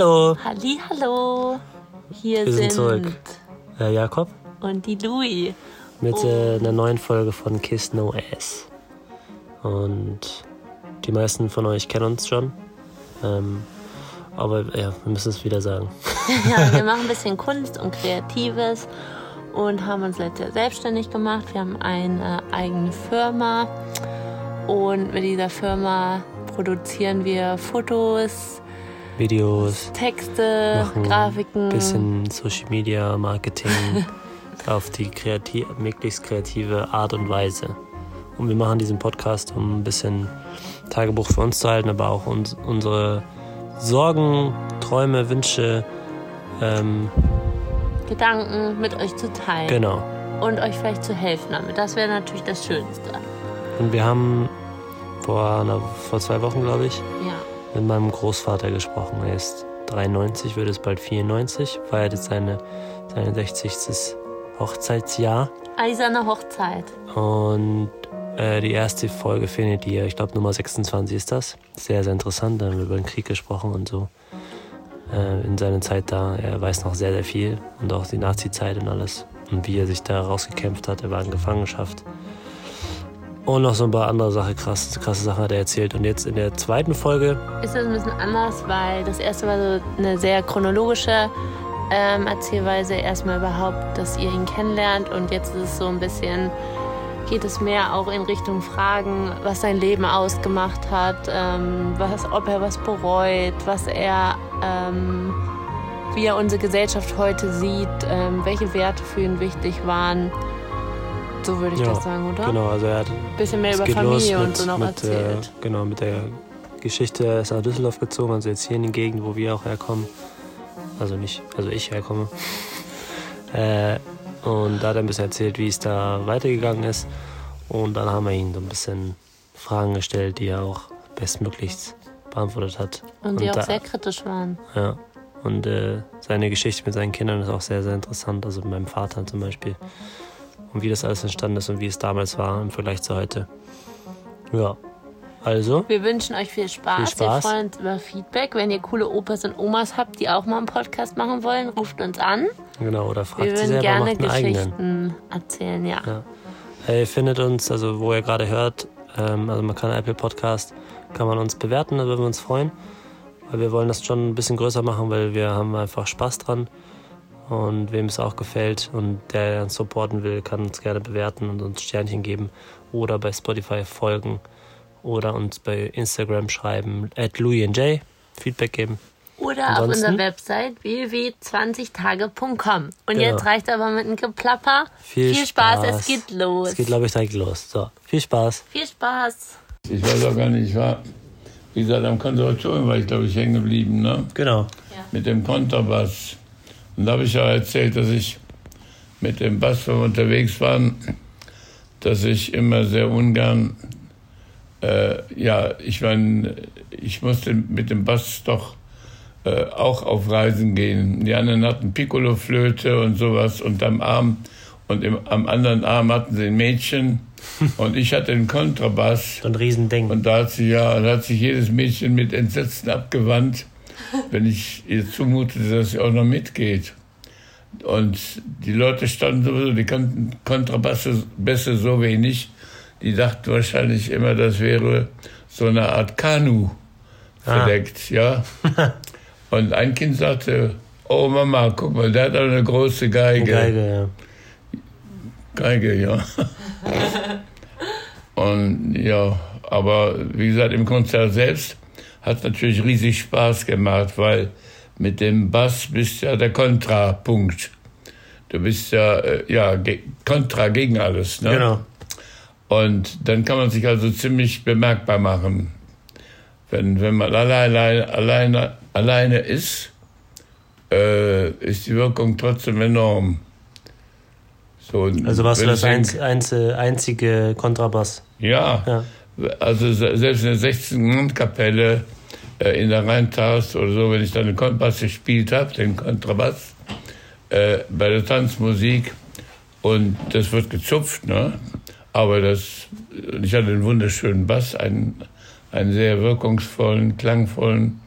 Hallo. Halli, hallo. Hier Wir sind sind, zurück. Äh, Jakob und die Louis. mit äh, einer neuen Folge von Kiss No Ass. Und die meisten von euch kennen uns schon. Ähm, aber ja, wir müssen es wieder sagen. Ja, wir machen ein bisschen Kunst und Kreatives und haben uns letztes Jahr selbstständig gemacht. Wir haben eine eigene Firma und mit dieser Firma produzieren wir Fotos, Videos, Texte, machen Grafiken. bisschen Social Media Marketing auf die kreativ, möglichst kreative Art und Weise. Und wir machen diesen Podcast, um ein bisschen Tagebuch für uns zu halten, aber auch uns, unsere Sorgen, Träume, Wünsche, ähm, Gedanken mit euch zu teilen genau. und euch vielleicht zu helfen damit. Das wäre natürlich das Schönste. Und wir haben vor, einer, vor zwei Wochen, glaube ich. Mit meinem Großvater gesprochen. Er ist 93, wird es bald 94, feiert jetzt seine, seine 60. Hochzeitsjahr. Eiserne Hochzeit. Und äh, die erste Folge findet ihr, ich glaube Nummer 26 ist das. Sehr, sehr interessant. Da haben wir über den Krieg gesprochen und so. Äh, in seiner Zeit da. Er weiß noch sehr, sehr viel. Und auch die Nazi-Zeit und alles. Und wie er sich da rausgekämpft hat. Er war in Gefangenschaft. Und noch so ein paar andere Sachen, krass, krasse Sachen hat er erzählt. Und jetzt in der zweiten Folge, ist das ein bisschen anders, weil das erste war so eine sehr chronologische ähm, Erzählweise. Erstmal überhaupt, dass ihr ihn kennenlernt und jetzt ist es so ein bisschen, geht es mehr auch in Richtung Fragen, was sein Leben ausgemacht hat, ähm, was, ob er was bereut, was er, ähm, wie er unsere Gesellschaft heute sieht, ähm, welche Werte für ihn wichtig waren. So würde ich Ja, das sagen, oder? genau, also er hat Bisschen mehr über Familie los und so noch mit, erzählt. Äh, genau, mit der Geschichte. Er ist nach Düsseldorf gezogen, also jetzt hier in die Gegend, wo wir auch herkommen. Also nicht, also ich herkomme. äh, und da hat er ein bisschen erzählt, wie es da weitergegangen ist. Und dann haben wir ihn so ein bisschen Fragen gestellt, die er auch bestmöglichst beantwortet hat. und die auch da, sehr kritisch waren. Ja. Und äh, seine Geschichte mit seinen Kindern ist auch sehr, sehr interessant. Also mit meinem Vater zum Beispiel. Und wie das alles entstanden ist und wie es damals war im Vergleich zu heute. Ja. Also, Wir wünschen euch viel Spaß. Viel Spaß. Wir freuen uns über Feedback. Wenn ihr coole Opas und Omas habt, die auch mal einen Podcast machen wollen, ruft uns an. genau, oder Wir fragt sie würden selber, gerne macht einen eigenen. Geschichten erzählen, ja. Ja. Ihr findet uns, also wo ihr gerade hört, ähm, also man kann Apple Podcast, kann man uns bewerten, da würden wir uns freuen. Weil wir wollen das schon ein bisschen größer machen, weil wir haben einfach Spaß dran. Und wem es auch gefällt und der uns supporten will, kann uns gerne bewerten und uns Sternchen geben. Oder bei Spotify folgen. Oder uns bei Instagram schreiben, at louisandj, Feedback geben. Oder Ansonsten? auf unserer Website www.20tage.com. Und Genau. jetzt reicht aber mit einem Geplapper. Viel, Spaß, es geht los. Es geht, glaube ich, direkt los. So, viel Spaß. Viel Spaß. Ich weiß auch gar nicht, ich war, wie gesagt, am Konservatorium war ich, glaube ich, hängen geblieben, ne? Genau. Mit dem Kontrabass. Und da habe ich ja erzählt, dass ich mit dem Bass, wenn wir unterwegs waren, dass ich immer sehr ungern, äh, ja, ich meine, ich musste mit dem Bass doch äh, auch auf Reisen gehen. Die anderen hatten Piccolo-Flöte und sowas und am Arm und im, am anderen Arm hatten sie ein Mädchen und ich hatte den Kontrabass. So ein Riesending. Und da hat sich ja, da hat sich jedes Mädchen mit Entsetzen abgewandt, wenn ich ihr zumutete, dass sie auch noch mitgeht. Und die Leute standen sowieso, die kannten Kontrabasse Bässe so wenig, die dachten wahrscheinlich immer, das wäre so eine Art Kanu Ah. verdeckt, ja. Und ein Kind sagte, oh Mama, guck mal, der hat eine große Geige. Geige, ja. Geige, ja. Und ja, aber wie gesagt, im Konzert selbst hat natürlich riesig Spaß gemacht, weil mit dem Bass bist ja der Kontrapunkt. Du bist ja, äh, ja ge Kontra gegen alles. Ne? Genau. Und dann kann man sich also ziemlich bemerkbar machen. Wenn, wenn man alleine, alleine, alleine ist, äh, ist die Wirkung trotzdem enorm. So, Also warst du das einzel, einzige Kontrabass? Ja, Ja. Also se- selbst in der 16. Kapelle äh, in der Rheintaus oder so, wenn ich dann den Kontrabass gespielt habe, den Kontrabass, äh, bei der Tanzmusik und das wird gezupft, ne? aber das, ich hatte einen wunderschönen Bass, einen, einen sehr wirkungsvollen, klangvollen,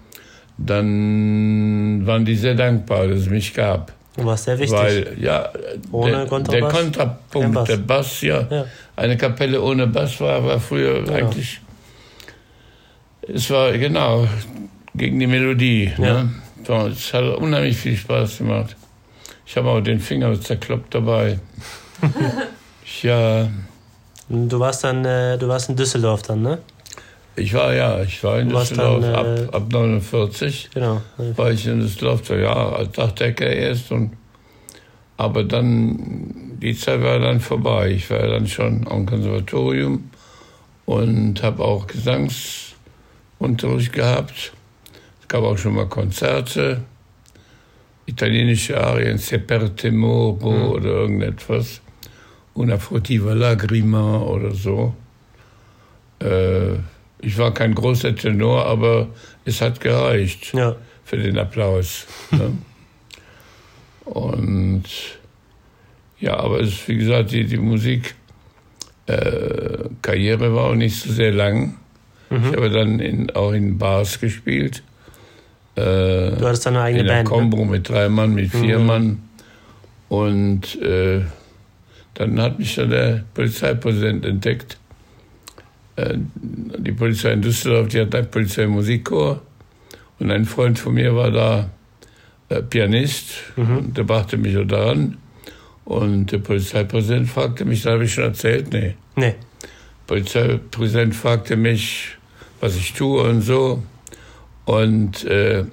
dann waren die sehr dankbar, dass es mich gab. Was sehr wichtig. Weil, ja, ohne der, der Kontrapunkt, Bass. der Bass, ja. Ja. Eine Kapelle ohne Bass war, war früher Ja. eigentlich. Es war genau gegen die Melodie. Ja. Ne? Es hat unheimlich viel Spaß gemacht. Ich habe auch den Finger zerkloppt dabei. ja, Du warst dann, äh, du warst in Düsseldorf dann, ne? Ich war ja, ich war in Du Düsseldorf dann, äh, ab, ab 49. Genau. war ich in Düsseldorf, ja, als Dachdecker erst. Und, aber dann, die Zeit war dann vorbei. Ich war dann schon am Konservatorium und habe auch Gesangsunterricht gehabt. Es gab auch schon mal Konzerte, italienische Arien, Se per temoro oder irgendetwas. Una furtiva lagrima oder so. Äh, ich war kein großer Tenor, aber es hat gereicht Ja. für den Applaus. ne? Und ja, aber es ist, wie gesagt, die, die Musik äh, war auch nicht so sehr lang. Mhm. Ich habe dann in, auch in Bars gespielt. Äh, Du hattest dann eine eigene in der Band. Ne? Combo mit drei Mann, mit vier Mhm. Mann. Und äh, dann hat mich dann der Polizeipräsident entdeckt. Äh, die Polizei in Düsseldorf, die hat einen Polizeimusikchor. Und ein Freund von mir war da äh, Pianist. Mhm. Und der brachte mich so daran. Und der Polizeipräsident fragte mich, da habe ich schon erzählt, nee. Nee. Polizeipräsident fragte mich, was ich tue und so. Und äh,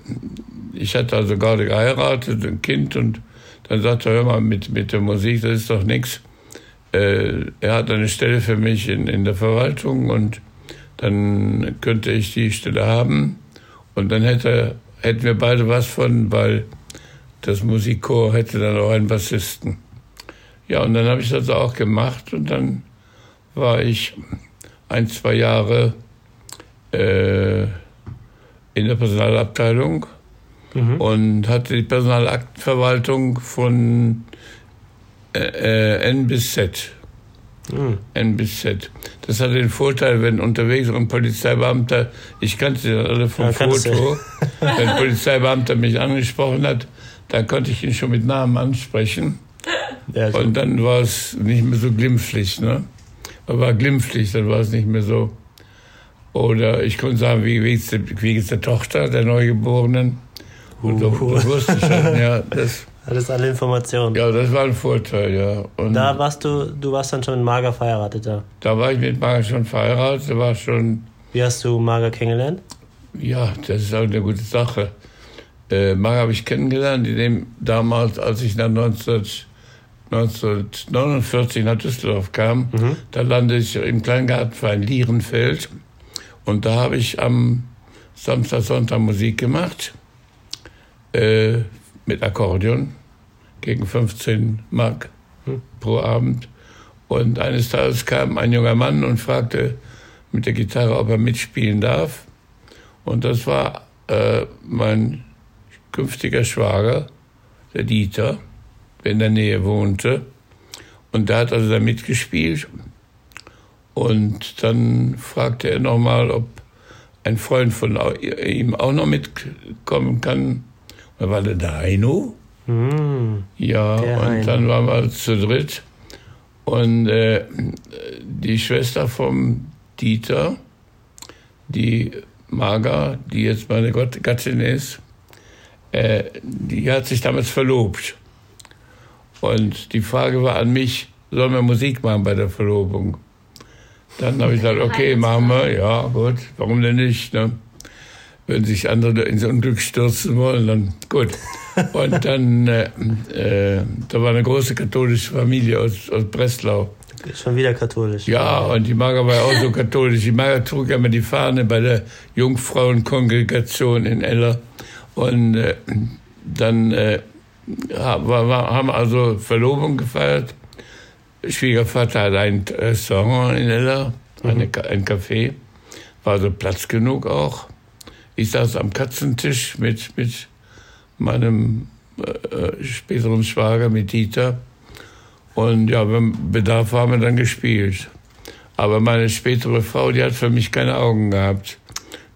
ich hatte also gerade geheiratet, ein Kind, und dann sagte er, hör mal, mit, mit der Musik, das ist doch nichts. Äh, er hat eine Stelle für mich in, in der Verwaltung und dann könnte ich die Stelle haben. Und dann hätte, hätten wir beide was von, weil das Musikchor hätte dann auch einen Bassisten. Ja, und dann habe ich das auch gemacht und dann war ich ein, zwei Jahre äh, in der Personalabteilung Mhm. und hatte die Personalaktenverwaltung von äh, äh, N bis Z. Mhm. N bis Z. Das hat den Vorteil, wenn unterwegs ein Polizeibeamter, ich kannte sie dann alle vom Ja. Foto, wenn ein Polizeibeamter mich angesprochen hat, dann konnte ich ihn schon mit Namen ansprechen. Ja. Und dann war es nicht mehr so glimpflich, ne? Aber war glimpflich, dann war es nicht mehr so. Oder ich konnte sagen, wie wie geht's der, wie geht's der Tochter, der Neugeborenen? Und so, Uh. das wusste ich schon, ja. Das, Alles alle Informationen. ja, das war ein Vorteil, ja. Und Da warst du, du warst dann schon mit Marga verheiratet da. war ich mit Marga schon verheiratet, da war schon, Wie hast du Marga kennengelernt? ja, das ist auch eine gute Sache. Äh, Marga habe ich kennengelernt, in dem damals, als ich nach 19, 1949 nach Düsseldorf kam, Mhm. Da landete ich im Kleingartenverein Lierenfeld und da habe ich am Samstag, Sonntag Musik gemacht äh, mit Akkordeon gegen 15 Mark Hm. pro Abend. Und eines Tages kam ein junger Mann und fragte mit der Gitarre, ob er mitspielen darf. Und das war äh, mein künftiger Schwager, der Dieter, der in der Nähe wohnte. Und der hat also da mitgespielt. Und dann fragte er nochmal, ob ein Freund von ihm auch noch mitkommen kann. Da war der, Heino. Mhm. Ja, Der und Heino. dann waren wir zu dritt. Und äh, die Schwester vom Dieter, die Marga, die jetzt meine Gott Gattin ist, äh, die hat sich damals verlobt. Und die Frage war an mich, sollen wir Musik machen bei der Verlobung? Dann habe ich gesagt, okay, machen wir, ja, gut, warum denn nicht? Ne? Wenn sich andere ins Unglück stürzen wollen, dann gut. Und dann, äh, äh, da war eine große katholische Familie aus, aus Breslau. Schon wieder katholisch. Ja, und die Marga war ja auch so katholisch. Die Marga trug ja immer die Fahne bei der Jungfrauenkongregation in Eller. Und äh, dann äh, haben also Verlobung gefeiert. Schwiegervater hat ein Restaurant in Eller, eine, Ka- ein Café. War so Platz genug auch. Ich saß am Katzentisch mit, mit meinem äh, äh, späteren Schwager, mit Dieter. Und ja, beim Bedarf haben wir dann gespielt. Aber meine spätere Frau, die hat für mich keine Augen gehabt.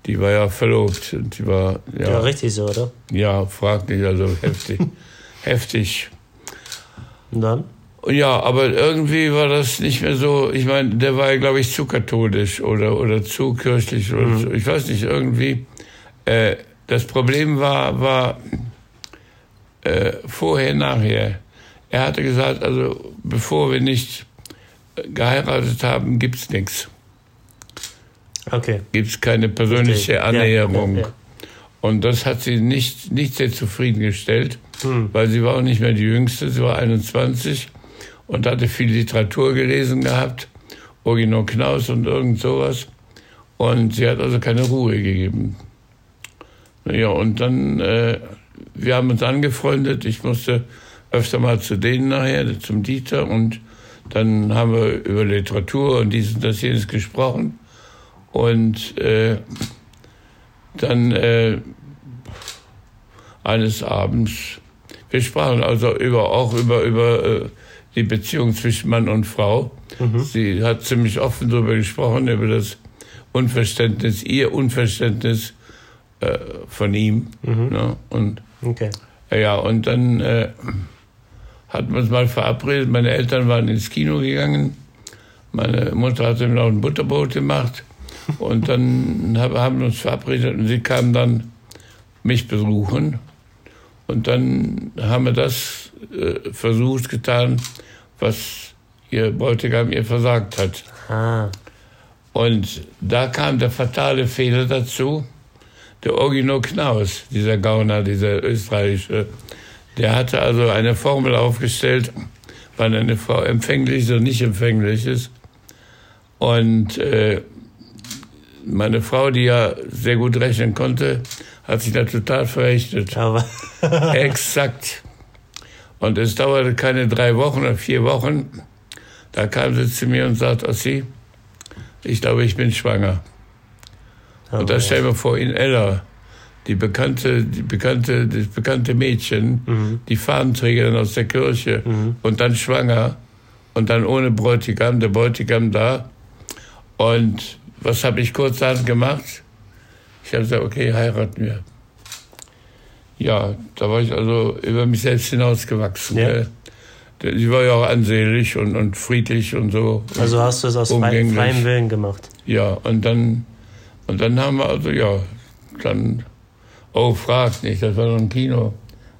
Die war ja verlobt. Und die war, ja, Ja, richtig so, oder? ja frag nicht, also heftig. heftig. Und dann? Ja, aber irgendwie war das nicht mehr so. Ich meine, der war ja, glaube ich, zu katholisch oder, oder zu kirchlich oder zu, ich weiß nicht, irgendwie. Äh, das Problem war, war äh, vorher, nachher. Er hatte gesagt, also bevor wir nicht geheiratet haben, gibt's nichts. Okay. Gibt's keine persönliche. Ja, Annäherung. ja, ja. Und das hat sie nicht, nicht sehr zufriedengestellt, Hm. weil sie war auch nicht mehr die Jüngste, sie war 21 und hatte viel Literatur gelesen gehabt, Original Knaus und irgend sowas. Und sie hat also keine Ruhe gegeben. Ja, und dann, äh, wir haben uns angefreundet, ich musste öfter mal zu denen nachher, zum Dieter, und dann haben wir über Literatur und dies und das jenes gesprochen. Und äh, dann äh, eines Abends, wir sprachen also über, auch über, über äh, die Beziehung zwischen Mann und Frau. Sie hat ziemlich offen darüber gesprochen, über das Unverständnis, ihr Unverständnis äh, von ihm. Ne? Und Okay. ja, und dann äh, hatten wir uns mal verabredet. Meine Eltern waren ins Kino gegangen. Meine Mutter hatte mir noch ein Butterbrot gemacht. Und dann hab, haben wir uns verabredet und sie kam dann mich besuchen. Und dann haben wir das äh, versucht, getan, was ihr Bräutigam ihr versagt hat. Ah. Und da kam der fatale Fehler dazu. Der Orgino Knaus, dieser Gauner, dieser österreichische, der hatte also eine Formel aufgestellt, wann eine Frau empfänglich ist oder nicht empfänglich ist. Und äh, meine Frau, die ja sehr gut rechnen konnte, hat sich da total verrechnet. Aber Exakt. Und es dauerte keine drei Wochen oder vier Wochen. Da kam sie zu mir und sagte, Ossi, ich glaube, ich bin schwanger. Und da stellen wir vor, in Ella, die bekannte, die bekannte, das bekannte Mädchen, die Fahnenträgerin aus der Kirche und dann schwanger und dann ohne Bräutigam, der Bräutigam da. Und was habe ich kurzerhand gemacht? Ich habe gesagt, okay, heiraten wir. Ja, da war ich also über mich selbst hinausgewachsen. Ja. gell. Sie war ja auch ansehlich und, und friedlich und so. also hast du es aus freiem Willen gemacht. Ja, und dann, und dann haben wir also, ja, dann, oh, fragt nicht, das war so ein Kino,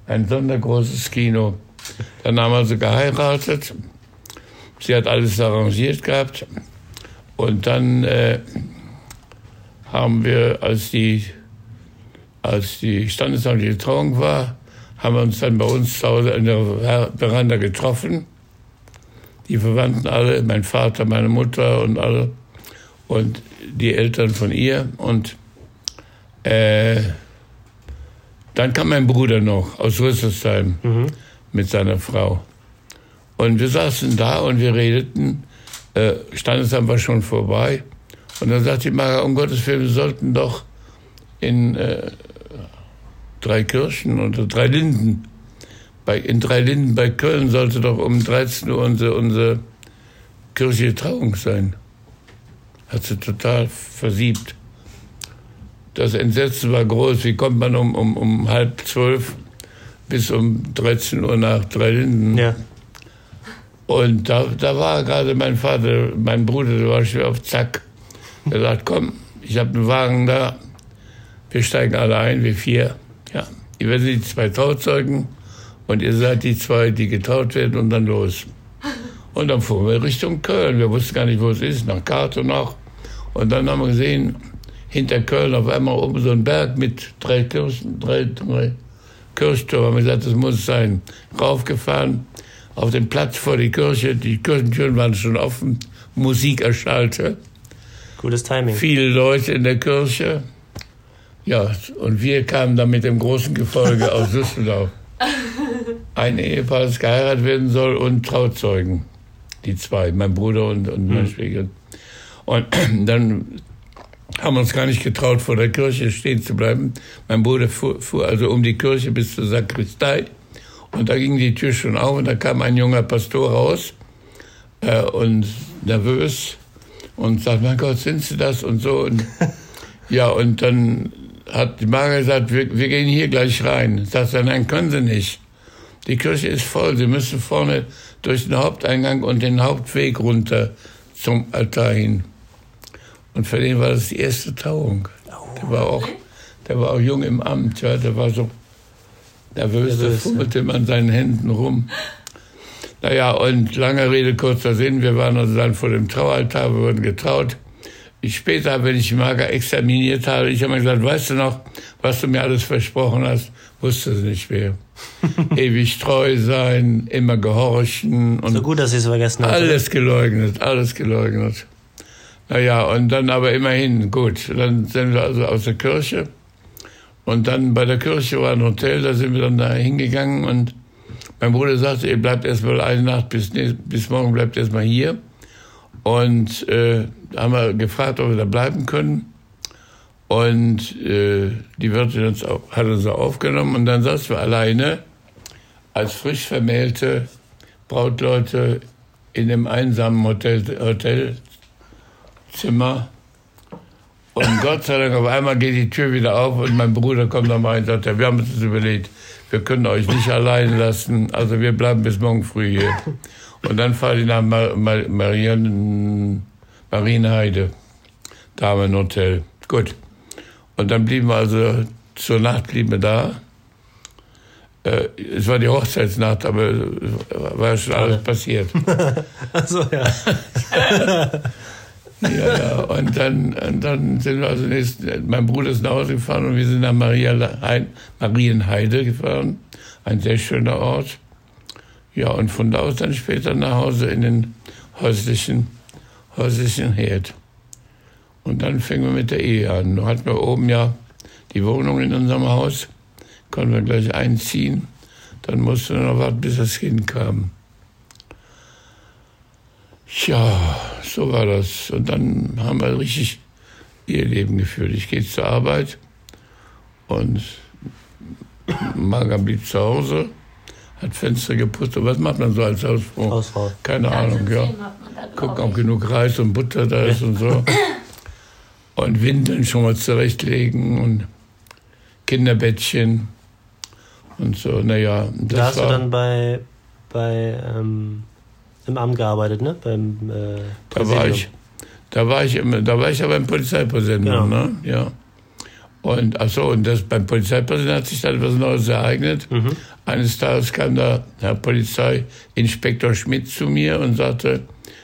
ein sondergroßes Kino. Dann haben wir also geheiratet. Sie hat alles arrangiert gehabt. Und dann äh, haben wir, als die, als die standesamtliche Trauung war, haben wir uns dann bei uns zu Hause in der Ver- Veranda getroffen. Die Verwandten alle, mein Vater, meine Mutter und alle und die Eltern von ihr. Und äh, dann kam mein Bruder noch aus Rüsselsheim mit seiner Frau. Und wir saßen da und wir redeten. Äh, Standesamt war schon vorbei. Und dann sagte die Mara, um Gottes Willen, wir sollten doch in äh, Dreikirchen oder Dreilinden, bei, in Dreilinden bei Köln sollte doch um 13 Uhr unsere, unsere kirchliche Trauung sein hat sie total versiebt. Das Entsetzen war groß. Wie kommt man um, um, um halb zwölf bis um 13 Uhr nach Dreilinden? Ja. Und da, da war gerade mein Vater, mein Bruder, der war schwer auf Zack. Er sagt, komm, ich habe einen Wagen da. Wir steigen alle ein, wir vier. Ja, ihr werdet die zwei Trauzeugen und ihr seid die zwei, die getraut werden und dann los. Und dann fuhren wir Richtung Köln. Wir wussten gar nicht, wo es ist, nach Karte noch. Und dann haben wir gesehen, hinter Köln auf einmal oben so ein Berg mit drei Kirchen, drei, drei Kirchtürmen. Haben wir gesagt, das muss sein. Raufgefahren, auf den Platz vor die Kirche. Die Kirchentüren waren schon offen. Musik erschallte. Gutes Timing. Viele Leute in der Kirche. Ja, und wir kamen dann mit dem großen Gefolge aus Düsseldorf. Ein Ehepaar, das geheiratet werden soll und Trauzeugen. Die zwei, mein Bruder und, und mein Schwieger. Und dann haben wir uns gar nicht getraut, vor der Kirche stehen zu bleiben. Mein Bruder fuhr, fuhr also um die Kirche bis zur Sakristei. Und da ging die Tür schon auf und da kam ein junger Pastor raus äh, und nervös und sagt, mein Gott, sind Sie das und so. Und Ja, und dann hat die Marga gesagt, wir, wir gehen hier gleich rein. Sagt er, nein, können Sie nicht. Die Kirche ist voll. Sie müssen vorne durch den Haupteingang und den Hauptweg runter zum Altar hin. Und für den war das die erste Tauung. Der war auch, der war auch jung im Amt, ja, der war so nervös, da fummelte man an seinen Händen rum. Naja, und lange Rede, kurzer Sinn, wir waren also dann vor dem Traualtar, wir wurden getraut. Ich später, wenn ich Mager examiniert habe, ich habe mir gesagt, weißt du noch, was du mir alles versprochen hast, wusste sie nicht mehr. Ewig treu sein, immer gehorchen. Und so gut, dass sie es vergessen hat. Alles geleugnet, alles geleugnet. Naja, und dann aber immerhin, gut, dann sind wir also aus der Kirche. Und dann bei der Kirche war ein Hotel, da sind wir dann da hingegangen und mein Bruder sagte, ihr bleibt erstmal eine Nacht, bis, bis morgen bleibt erstmal hier. Und äh, haben wir gefragt, ob wir da bleiben können. Und äh, die Wirtin uns auch, hat uns auch aufgenommen und dann saßen wir alleine als frisch vermählte Brautleute in dem einsamen Hotel, Hotelzimmer. Und Gott sei Dank, auf einmal geht die Tür wieder auf und mein Bruder kommt nochmal und sagt, wir haben uns das überlegt, wir können euch nicht allein lassen, also wir bleiben bis morgen früh hier. Und dann fahre ich nach Mar Mar Marien, Marienheide, Damenhotel. Gut. Und dann blieben wir also, zur Nacht blieben wir da. Äh, es war die Hochzeitsnacht, aber war schon alles passiert. Achso, ja. ja, ja. Und dann, und dann sind wir also nächst, mein Bruder ist nach Hause gefahren und wir sind nach Maria, Marienheide gefahren. Ein sehr schöner Ort. Ja, und von da aus dann später nach Hause in den häuslichen, häuslichen Herd. Und dann fingen wir mit der Ehe an. Nun hatten wir oben ja die Wohnung in unserem Haus, konnten wir gleich einziehen. Dann mussten wir noch warten, bis das Kind kam. Ja, so war das. Und dann haben wir richtig ihr Leben geführt. Ich gehe zur Arbeit und Marga blieb zu Hause, hat Fenster geputzt. Und was macht man so als Hausfrau? Hausfrau. Keine Ahnung, ja. Gucken, ob genug Reis und Butter da ist und so. und Windeln schon mal zurechtlegen und Kinderbettchen und so. Naja, das da hast war, du dann bei, bei ähm, im Amt gearbeitet, ne? Beim, äh, da war ich, da war ich, im, da war ich ja beim Polizeipräsidenten, genau. ne? Ja. Und ach so, und das beim Polizeipräsidenten hat sich dann etwas Neues ereignet. Mhm. Eines Tages kam da Herr Polizeiinspektor Schmidt zu mir und sagte,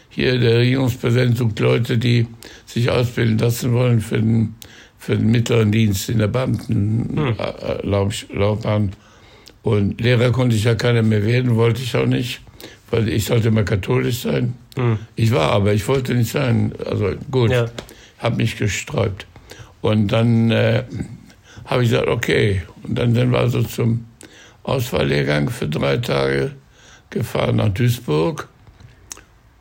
hier der Regierungspräsident sucht Leute, die sich ausbilden lassen wollen für den, für den mittleren Dienst in der Beamtenlaufbahn. Hm. Und Lehrer konnte ich ja keiner mehr werden, wollte ich auch nicht, weil ich sollte immer katholisch sein. Hm. Ich war aber, ich wollte nicht sein. Also gut, ja. habe mich gesträubt. Und dann äh, habe ich gesagt, okay. Und dann sind wir also zum Auswahllehrgang für drei Tage gefahren nach Duisburg.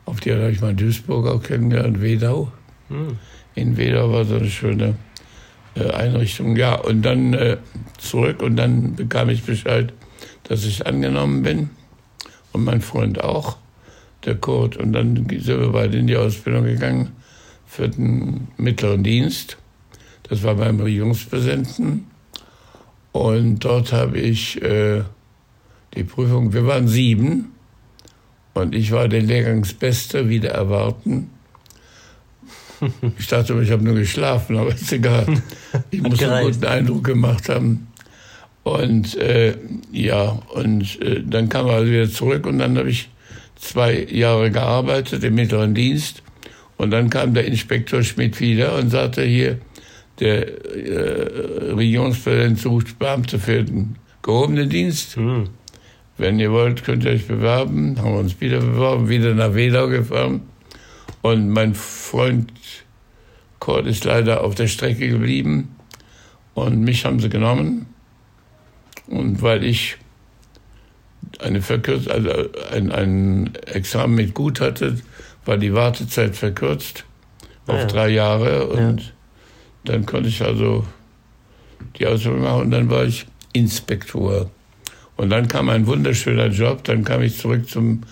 Auf die habe ich mal Duisburg auch kennengelernt, Wedau. Hm. In Wedau war so eine schöne äh, Einrichtung. Ja, und dann äh, zurück und dann bekam ich Bescheid, dass ich angenommen bin. Und mein Freund auch, der Kurt. Und dann sind wir beide in die Ausbildung gegangen für den mittleren Dienst. Das war beim Regierungspräsidenten. Und dort habe ich äh, die Prüfung, wir waren sieben und ich war der Lehrgangsbeste, wieder erwarten. Ich dachte, ich habe nur geschlafen, aber ist egal. Ich muss einen guten Eindruck gemacht haben. Und äh, ja, und äh, dann kam er also wieder zurück und dann habe ich zwei Jahre gearbeitet im mittleren Dienst. Und dann kam der Inspektor Schmidt wieder und sagte hier, der äh, Regierungspräsident sucht Beamte für den gehobenen Dienst. Mhm. Wenn ihr wollt, könnt ihr euch bewerben. Haben wir uns wieder beworben, wieder nach Wedau gefahren. Und mein Freund Kurt ist leider auf der Strecke geblieben. Und mich haben sie genommen. Und weil ich eine verkürzt, also ein, ein Examen mit gut hatte, war die Wartezeit verkürzt auf ja. drei Jahre. Und ja. Dann konnte ich also die Ausbildung machen. Und dann war ich Inspektor. Und dann kam ein wunderschöner Job. Dann kam ich zurück zum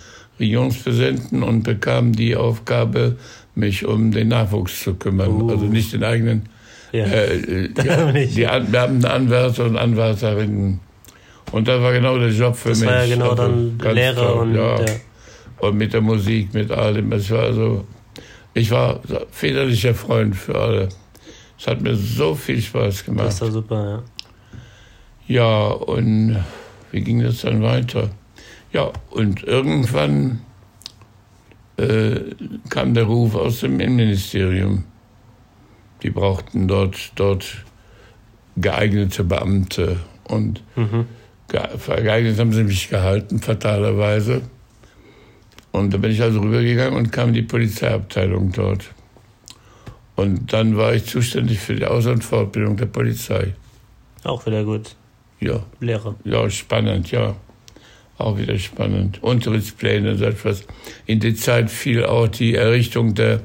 Regierungspräsidenten und bekam die Aufgabe, mich um den Nachwuchs zu kümmern. Uh. Also nicht den eigenen Ja. Äh, Das ja, die An Beamtenanwärter und Anwärterinnen. Und das war genau der Job für Das mich. war ja genau Also dann ganz Lehre toll, und ja. ja. und mit der Musik, mit allem. Es war also, ich war väterlicher Freund für alle. Es hat mir so viel Spaß das gemacht. war super, ja. Ja, und wie ging das dann weiter? Ja, und irgendwann äh, kam der Ruf aus dem Innenministerium. Die brauchten dort, dort geeignete Beamte. Und Mhm. geeignet haben sie mich gehalten, fatalerweise. Und da bin ich also rübergegangen und kam in die Polizeiabteilung dort. Und dann war ich zuständig für die Aus- und Fortbildung der Polizei. Auch wieder gut. Ja. Lehre. Ja, spannend, ja. Auch wieder spannend. Unterrichtspläne und so etwas. In die Zeit fiel auch die Errichtung der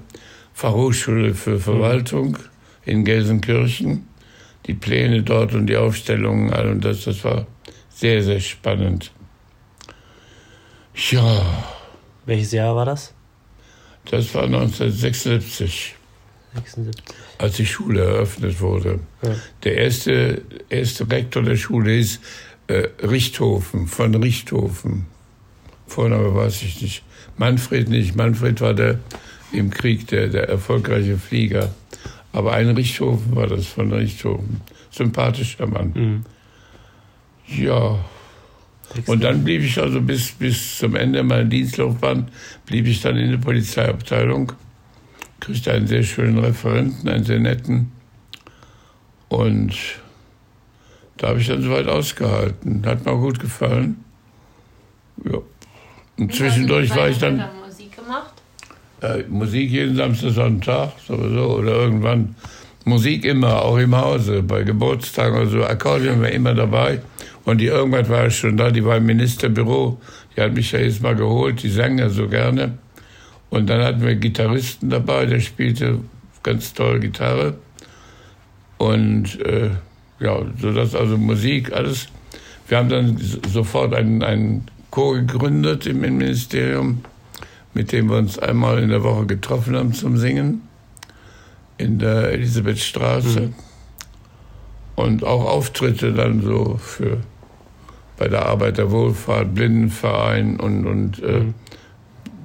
Fachhochschule für Verwaltung in Gelsenkirchen. Die Pläne dort und die Aufstellungen, all und das, das war sehr, sehr spannend. Ja, Welches Jahr war das? das war 1976, 76. als die Schule eröffnet wurde. Ja. Der erste, erste Rektor der Schule ist äh, Richthofen, von Richthofen. Vorname weiß ich nicht. Manfred nicht. Manfred war der im Krieg der, der erfolgreiche Flieger. Aber ein Richthofen war das von Richthofen. Sympathischer Mann. Mhm. Ja. Und dann blieb ich also bis, bis zum Ende meiner Dienstlaufbahn, blieb ich dann in der Polizeiabteilung, kriegte einen sehr schönen Referenten, einen sehr netten. Und da habe ich dann soweit ausgehalten. Hat mir auch gut gefallen. Ja. Und zwischendurch war ich dann Musik gemacht? äh, Musik jeden Samstag, Sonntag, sowieso, oder irgendwann. Musik immer, auch im Hause, bei Geburtstagen oder so. Akkordeon war immer dabei. Und die irgendwann war ich schon da, die war im Ministerbüro. Die hat mich ja jetzt mal geholt, die sang ja so gerne. Und dann hatten wir einen Gitarristen dabei, der spielte ganz toll Gitarre. Und äh, ja, so dass also Musik, alles. Wir haben dann sofort einen, einen Chor gegründet im Innenministerium mit dem wir uns einmal in der Woche getroffen haben zum Singen in der Elisabethstraße. Mhm. Und auch Auftritte dann so für bei der Arbeiterwohlfahrt, Blindenverein und, und äh,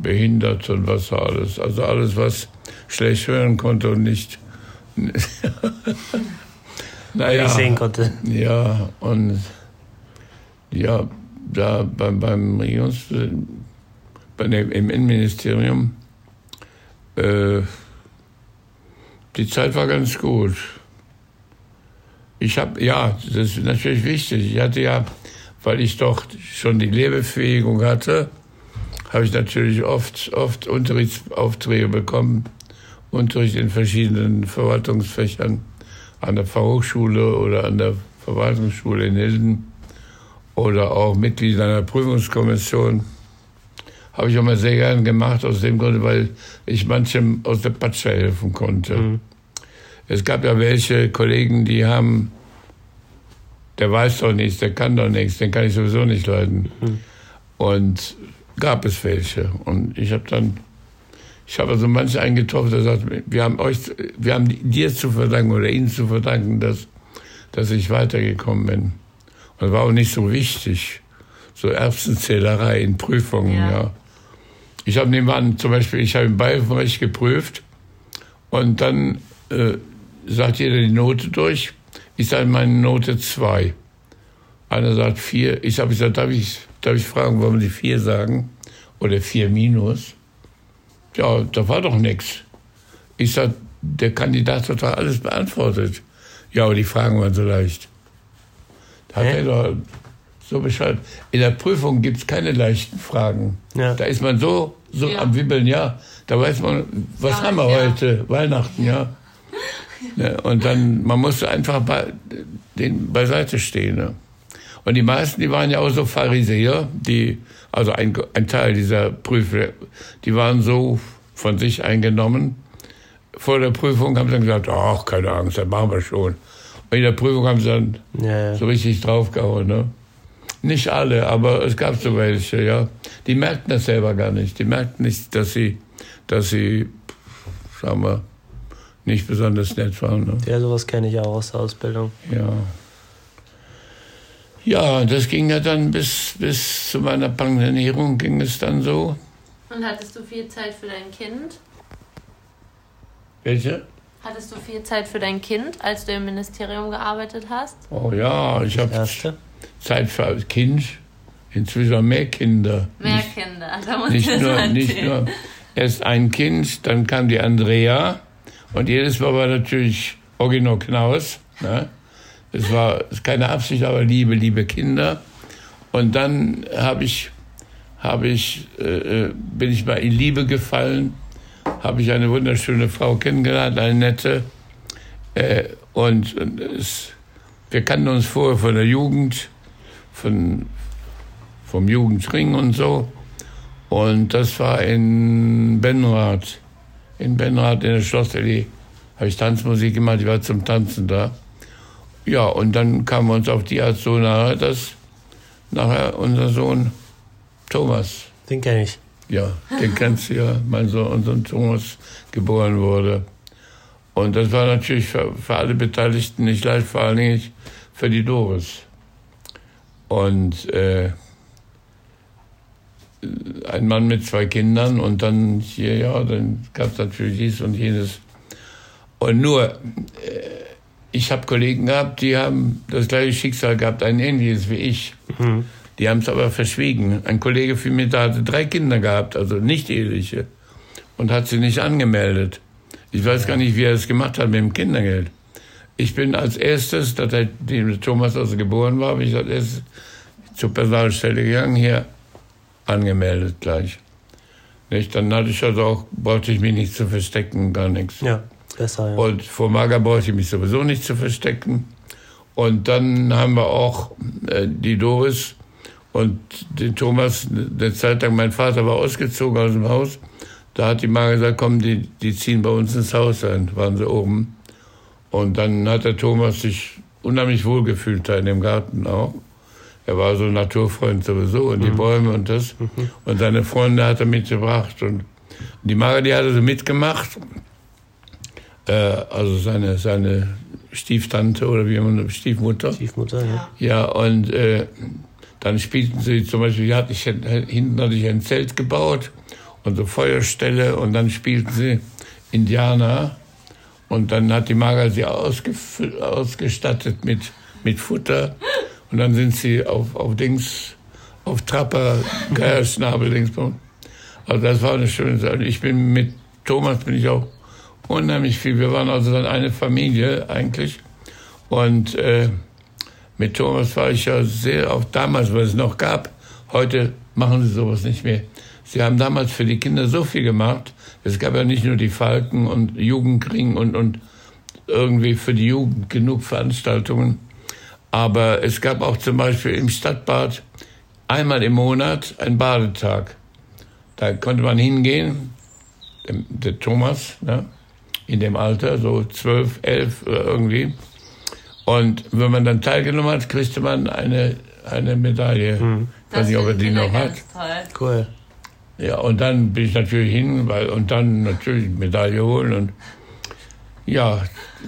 Behinderte und was alles. Also alles, was schlecht hören konnte und nicht. Weil ich sehen konnte. Ja, und ja, da beim, beim Regions, bei dem, im Innenministerium, äh, die Zeit war ganz gut. Ich habe, ja, das ist natürlich wichtig. Ich hatte ja, weil ich doch schon die Lehrbefügung hatte, habe ich natürlich oft, oft Unterrichtsaufträge bekommen. Unterricht in verschiedenen Verwaltungsfächern an der Fachhochschule oder an der Verwaltungsschule in Hilden oder auch Mitglied einer Prüfungskommission. Habe ich auch mal sehr gern gemacht, aus dem Grunde, weil ich manchem aus der Patsche helfen konnte. Mhm. Es gab ja welche Kollegen, die haben, der weiß doch nichts, der kann doch nichts, den kann ich sowieso nicht leiden. Mhm. Und gab es welche. Und ich habe dann, ich habe also manche eingetroffen, der sagt, wir haben euch, wir haben dir zu verdanken oder ihnen zu verdanken, dass, dass ich weitergekommen bin. Und das war auch nicht so wichtig. So Erbsenzählerei in Prüfungen, Ja. ja. Ich habe nebenan zum Beispiel, ich habe im Bayernrecht geprüft und dann äh, sagt jeder die Note durch. Ich sage meine Note 2. Einer sagt 4. Ich habe gesagt, darf ich, darf ich fragen, wollen Sie 4 sagen? Oder 4 minus? Ja, da war doch nichts. Ich sage, der Kandidat hat doch alles beantwortet. Ja, aber die Fragen waren so leicht. Da hat Hä? er doch so Bescheid. In der Prüfung gibt es keine leichten Fragen. Ja. Da ist man so, so Ja. am Wibbeln, ja. Da weiß man, was Ja, haben wir ja. heute? Weihnachten, ja. ja. Und dann, man musste einfach bei, den beiseite stehen. Ne? Und die meisten, die waren ja auch so Pharisäer, die, also ein, ein Teil dieser Prüfer, die waren so von sich eingenommen. Vor der Prüfung haben sie dann gesagt, ach, keine Angst, das machen wir schon. Und in der Prüfung haben sie dann Ja, so richtig draufgehauen. Ne? Nicht alle, aber es gab so welche, ja. Die merkten das selber gar nicht. Die merkten nicht, dass sie, dass sie, sagen wir, nicht besonders nett war. Ne? Ja, sowas kenne ich auch aus der Ausbildung. Ja. Ja, das ging ja dann bis, bis zu meiner Pensionierung ging es dann so. Und hattest du viel Zeit für dein Kind? Welche? Hattest du viel Zeit für dein Kind, als du im Ministerium gearbeitet hast? Oh ja, ich habe? Zeit für ein Kind. Inzwischen mehr Kinder. Mehr nicht, Kinder, da musst nicht das nur, nicht nur erst ein Kind, dann kam die Andrea und jedes Mal war natürlich Ogino Knaus. Ne? Es war keine Absicht, aber Liebe, liebe Kinder. Und dann habe ich, habe ich, äh, äh, bin ich mal in Liebe gefallen, habe ich eine wunderschöne Frau kennengelernt, eine nette. Äh, und und es, wir kannten uns vorher von der Jugend, von, vom Jugendring und so. Und das war in Benrath. In Benrath in der Schlossallee habe ich Tanzmusik gemacht, ich war zum Tanzen da. Ja, und dann kamen wir uns auf die Art so nahe, dass nachher unser Sohn Thomas, Den kenne ich. ja, den kennst du ja, mein Sohn, unser Thomas, geboren wurde. Und das war natürlich für, für alle Beteiligten nicht leicht, vor allen Dingen nicht für die Doris. Und äh, ein Mann mit zwei Kindern und dann hier, ja, dann gab es natürlich dies und jenes. Und nur, äh, ich habe Kollegen gehabt, die haben das gleiche Schicksal gehabt, ein ähnliches wie ich. Die haben es aber verschwiegen. Ein Kollege von mir, der hatte drei Kinder gehabt, also nicht eheliche, und hat sie nicht angemeldet. Ich weiß gar nicht, wie er es gemacht hat mit dem Kindergeld. Ich bin als erstes, da der Thomas also geboren war, bin ich als erstes zur Personalstelle gegangen, hier angemeldet gleich. Nicht? Dann hatte ich also auch, brauchte ich mich nicht zu verstecken, gar nichts. Ja, besser, ja. Und vor Mager brauchte ich mich sowieso nicht zu verstecken. Und dann haben wir auch äh, die Doris und den Thomas, eine Zeit lang, mein Vater war ausgezogen aus dem Haus. Da hat die Mager gesagt, komm, die, die ziehen bei uns ins Haus ein, waren sie oben. Und dann hat der Thomas sich unheimlich wohl gefühlt da in dem Garten auch. Er war so ein Naturfreund sowieso und die Bäume und das. Und seine Freunde hat er mitgebracht. Und die Mager, die hat also mitgemacht. Äh, also seine, seine Stieftante oder wie man Stiefmutter. Stiefmutter, ja. Ja, und äh, dann spielten sie zum Beispiel, ja, ich, hinten hatte ich ein Zelt gebaut und so Feuerstelle und dann spielten sie Indianer und dann hat die Mager sie ausgestattet mit, mit Futter und dann sind sie auf, auf Dings, auf Trapper, Geierschnabel, Dingsbums. Also das war eine schöne Sache. Ich bin mit Thomas bin ich auch unheimlich viel. Wir waren also dann eine Familie eigentlich. Und äh, mit Thomas war ich ja sehr, auch damals, weil es noch gab. Heute machen sie sowas nicht mehr. Sie haben damals für die Kinder so viel gemacht. Es gab ja nicht nur die Falken und Jugendring und, und irgendwie für die Jugend genug Veranstaltungen. Aber es gab auch zum Beispiel im Stadtbad einmal im Monat einen Badetag. Da konnte man hingehen, der, Thomas, ne, in dem Alter, so zwölf, elf oder irgendwie. Und wenn man dann teilgenommen hat, kriegte man eine, eine Medaille. Ich weiß nicht, ob er die noch hat. Toll. Cool. Ja, und dann bin ich natürlich hin, weil, und dann natürlich Medaille holen und ja,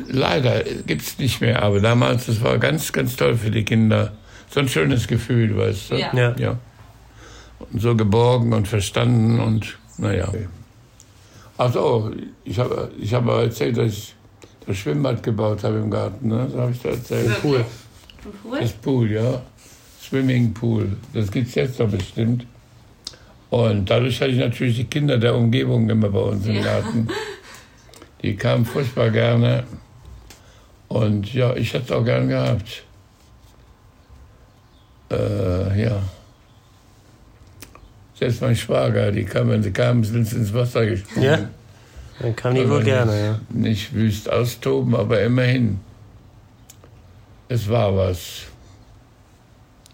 leider gibt's nicht mehr, aber damals, das war ganz, ganz toll für die Kinder. So ein schönes Gefühl, weißt du? Ja. Ja. ja. Und so geborgen und verstanden und, naja. Ach so, ich habe ich hab aber erzählt, dass ich das Schwimmbad gebaut habe im Garten, ne? Das habe ich da erzählt. Cool. Cool. Das Pool, ja. Swimmingpool. Das gibt's jetzt doch bestimmt. Und dadurch hatte ich natürlich die Kinder der Umgebung immer bei uns im Ja. Garten. Die kamen furchtbar gerne. Und ja, ich hätte es auch gern gehabt. Äh, ja. Selbst mein Schwager, die kamen, sie kamen, sind ins Wasser gesprungen. Ja? Dann kam die Aber wohl gerne, nicht, ja. Nicht wüst austoben, aber immerhin. Es war was.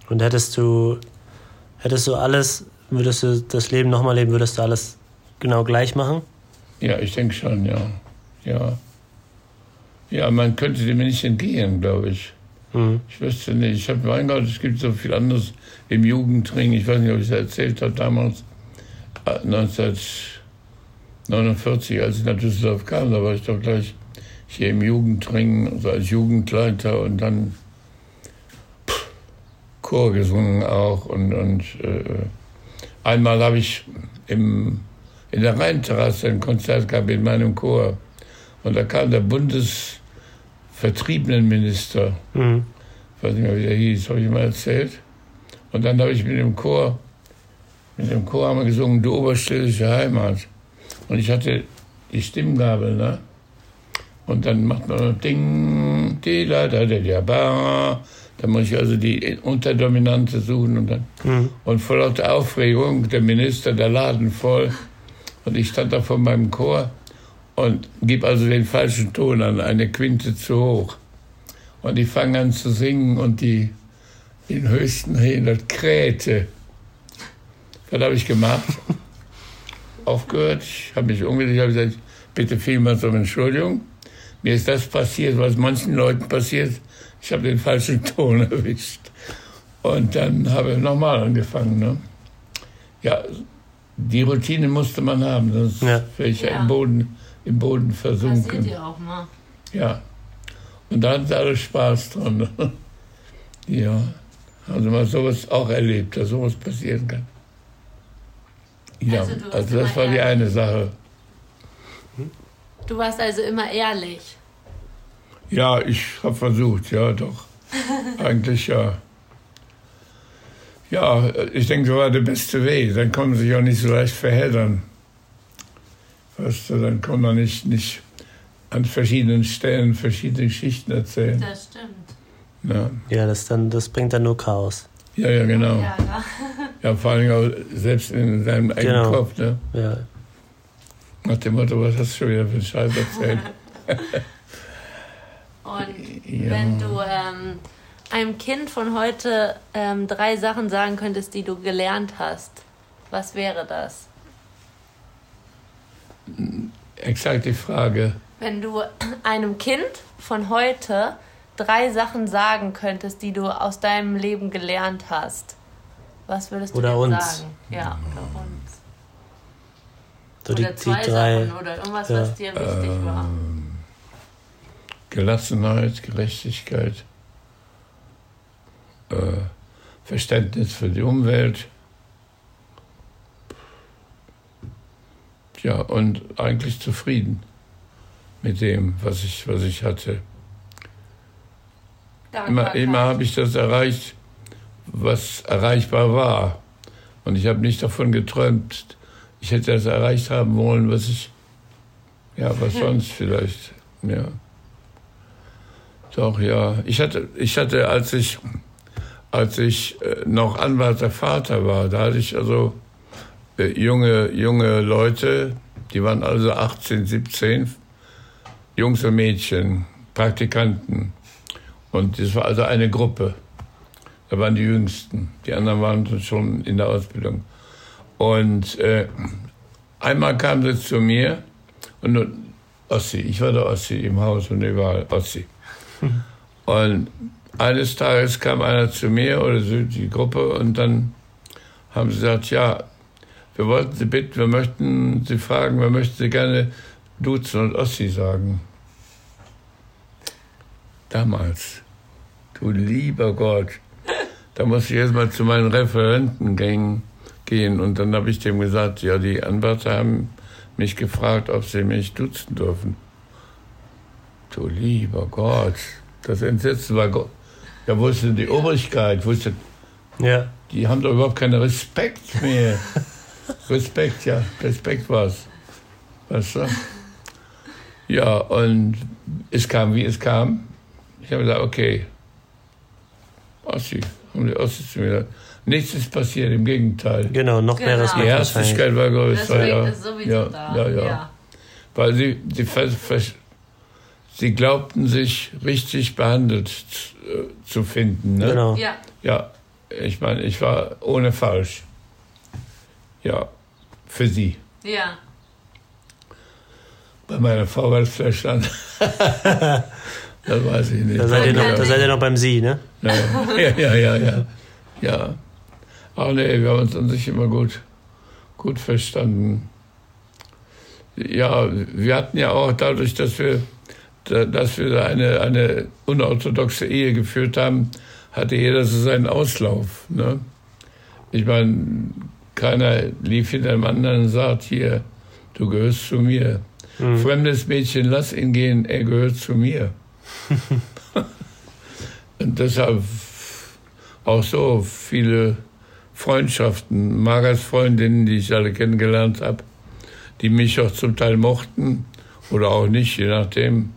Und hättest du, hättest du alles, würdest du das Leben nochmal leben, würdest du alles genau gleich machen? Ja, ich denke schon, ja. Ja. Ja, man könnte dem nicht entgehen, glaube ich. Mhm. Ich wüsste nicht. Ich habe, mein Gott, es gibt so viel anderes im Jugendring. Ich weiß nicht, ob ich es erzählt habe damals, äh, 1949, als ich nach Düsseldorf kam, da war ich doch gleich hier im Jugendring, also als Jugendleiter und dann pff, Chor gesungen auch. Und, und äh, einmal habe ich im, in der Rheinterrasse ein Konzert gehabt in meinem Chor. Und da kam der Bundesvertriebenenminister, mhm. ich weiß nicht mehr, wie der hieß, habe ich mal erzählt. Und dann habe ich mit dem Chor, mit dem Chor haben wir gesungen, Du oberstädtische Heimat. Und ich hatte die Stimmgabel, ne? Und dann macht man Ding, die da, da, da, da. Dann muss ich also die Unterdominante suchen und dann. Mhm. Und vor lauter Aufregung, der Minister, der Laden voll. Und ich stand da vor meinem Chor und gebe also den falschen Ton an, eine Quinte zu hoch. Und die fangen an zu singen und die in höchsten Höhen krähte. Was habe ich gemacht? Aufgehört, ich habe mich umgedreht, habe gesagt, bitte vielmals um Entschuldigung. Mir ist das passiert, was manchen Leuten passiert. Ich habe den falschen Ton erwischt. Und dann habe ich nochmal angefangen. Ne? Ja, die Routine musste man haben, sonst ja. wäre ich ja. im, Boden, im Boden versunken. Passiert dir auch mal. Ja. Und da hatten sie alle Spaß dran. Ne? ja. Also mal sowas auch erlebt, dass sowas passieren kann. Ja, also, also das war die eine Sache. Du warst also immer ehrlich. Ja, ich habe versucht, ja, doch. Eigentlich ja. Ja, ich denke, das war der beste Weg. Dann kann man sich auch nicht so leicht verheddern. Weißt du, dann kann man nicht, nicht an verschiedenen Stellen verschiedene Geschichten erzählen. Das stimmt. Ja, ja das, dann, das bringt dann nur Chaos. Ja, ja, genau. Ja, ja. ja vor allem auch selbst in seinem eigenen genau. Kopf. Ne? Ja. Nach dem Motto, was hast du schon wieder für einen Scheiß erzählt? Und ja. wenn du ähm, einem Kind von heute ähm, drei Sachen sagen könntest, die du gelernt hast, was wäre das? Exakt die Frage. Wenn du einem Kind von heute drei Sachen sagen könntest, die du aus deinem Leben gelernt hast, was würdest du oder uns. sagen? Ja, oder uns. So oder die, zwei die drei, Sachen oder irgendwas, ja. was dir wichtig ähm, war. Gelassenheit, Gerechtigkeit, äh, Verständnis für die Umwelt. Ja, und eigentlich zufrieden mit dem, was ich, was ich hatte. Immer, immer habe ich das erreicht, was erreichbar war. Und ich habe nicht davon geträumt, ich hätte das erreicht haben wollen, was ich, ja, was sonst vielleicht, ja. Doch, ja. Ich hatte, ich hatte, als ich, als ich äh, noch Anwalt der Vater war, da hatte ich also äh, junge, junge Leute, die waren also 18, 17, Jungs und Mädchen, Praktikanten. Und das war also eine Gruppe. Da waren die Jüngsten. Die anderen waren schon in der Ausbildung. Und äh, einmal kam sie zu mir und Ossi, ich war der Ossi im Haus und überall Ossi. Und eines Tages kam einer zu mir oder so die Gruppe und dann haben sie gesagt, ja, wir wollten Sie bitten, wir möchten Sie fragen, wir möchten Sie gerne duzen und Ossi sagen. Damals. Du lieber Gott. Da musste ich erstmal zu meinen Referenten gehen gehen. Und dann habe ich dem gesagt, ja, die Anwärter haben mich gefragt, ob sie mich duzen dürfen. Du lieber Gott, das Entsetzen war Gott. Ja, wo ist denn die Obrigkeit? Denn, ja. Die haben doch überhaupt keinen Respekt mehr. Respekt, ja, Respekt war's. Weißt du? Ja, und es kam, wie es kam. Ich habe gesagt, okay, Ossi, haben die Ossi zu mir gesagt. Nichts ist passiert, im Gegenteil. Genau, noch genau. mehr Respekt. Die Herzlichkeit war größer. Ja. Ist sowieso ja, da. Ja, ja. ja. Weil sie, sie, sie glaubten, sich richtig behandelt äh, zu finden. Ne? Genau. Ja. ja, ich meine, ich war ohne falsch. Ja, für sie. Ja. Bei meiner Frau war es vielleicht dann. das weiß ich nicht. Da seid, ihr noch, da seid ihr noch beim Sie, ne? Ja, ja, ja, ja. ja. Ah nee, wir haben uns an sich immer gut, gut verstanden. Ja, wir hatten ja auch dadurch, dass wir dass wir eine, eine unorthodoxe Ehe geführt haben, hatte jeder so seinen Auslauf. Ne? Ich meine, keiner lief hinter dem anderen und sagt, hier, du gehörst zu mir. Mhm. Fremdes Mädchen, lass ihn gehen, er gehört zu mir. und deshalb auch so viele Freundschaften, Margers Freundinnen, die ich alle kennengelernt habe, die mich auch zum Teil mochten oder auch nicht, je nachdem.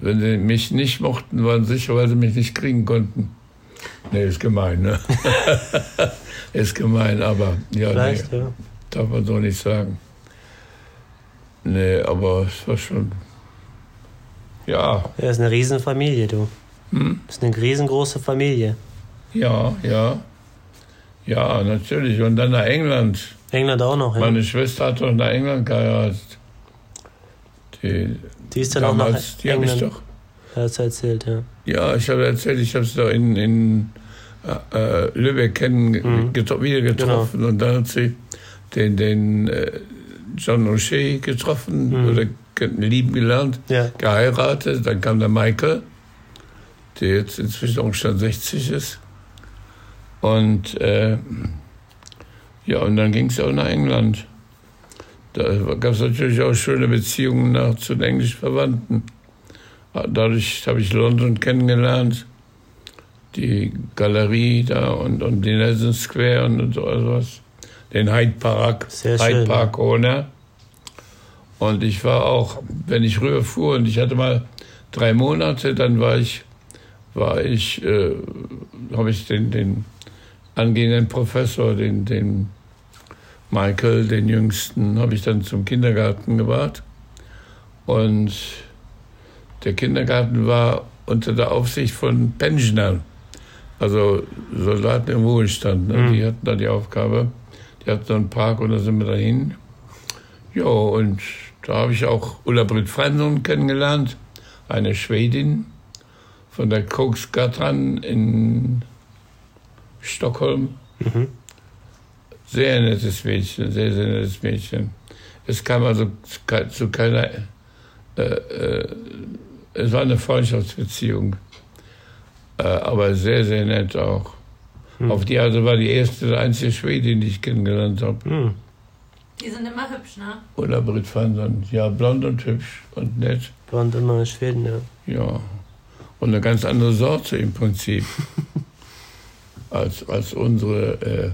Wenn sie mich nicht mochten, waren sicher, weil sie mich nicht kriegen konnten. Nee, ist gemein, ne? ist gemein, aber ja, nee, ja. darf man so nicht sagen. Nee, aber es war schon. Ja. Ja, ist eine Riesenfamilie, du. Hm? Ist eine riesengroße Familie. Ja, ja. Ja, natürlich. Und dann nach England. England auch noch, ja. Meine Schwester hat doch nach England geheiratet. Die, Die ist dann auch nach damals, die habe ich England. doch. Hast du erzählt, ja. Ja, ich habe erzählt, ich habe sie doch in, in äh, Lübeck kennen, Mhm. getro wieder getroffen und dann hat sie den, den äh, John O'Shea getroffen Mhm. oder lieben gelernt, Ja. geheiratet. Dann kam der Michael, der jetzt inzwischen auch schon 60 ist. Und äh, ja, und dann ging es auch nach England. Da gab es natürlich auch schöne Beziehungen nach, zu den englischen Verwandten. Dadurch habe ich London kennengelernt, die Galerie da und, und den Nelson Square und, und so was, den Hyde Park, Sehr Hyde schön, Park Owner. Und ich war auch, wenn ich rüberfuhr und ich hatte mal drei Monate, dann war ich, war ich, äh, habe ich den, den angehenden Professor, den, den Michael, den Jüngsten, habe ich dann zum Kindergarten gebracht. Und der Kindergarten war unter der Aufsicht von Pensionern, also Soldaten im Ruhestand. Ne? Mhm. Die hatten da die Aufgabe. Die hatten da einen Park und da sind wir dahin. Ja, und da habe ich auch Ulla Britt Fransson kennengelernt, eine Schwedin von der Koksgatan in Stockholm. Mhm. Sehr nettes Mädchen, sehr, sehr nettes Mädchen. Es kam also zu ke- zu keiner, äh, äh, es war eine Freundschaftsbeziehung, aber sehr, sehr nett auch. Hm. Auf die Art war die erste, und einzige Schwedin, die ich kennengelernt habe. Hm. Die sind immer hübsch, ne? Oder Britt Fansson. Ja, blond und hübsch und nett. Und immer in Schweden, ja. Ja. Und eine ganz andere Sorte im Prinzip. als, als unsere, äh,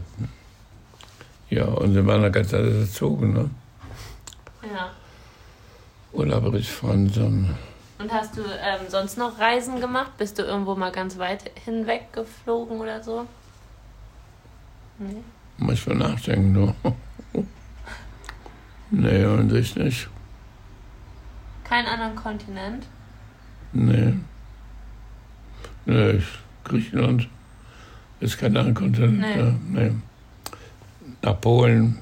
ja, und sie waren da ganz anders erzogen, ne? Ja. Oder Britt Fansson. Und hast du ähm, sonst noch Reisen gemacht? Bist du irgendwo mal ganz weit hinweg geflogen oder so? Nee. Muss ich mal nachdenken, nur. nee, und ich nicht. Keinen anderen Kontinent? Nee. Nee, Griechenland ist kein anderer Kontinent. Nee. Ja, nee. Nach Polen,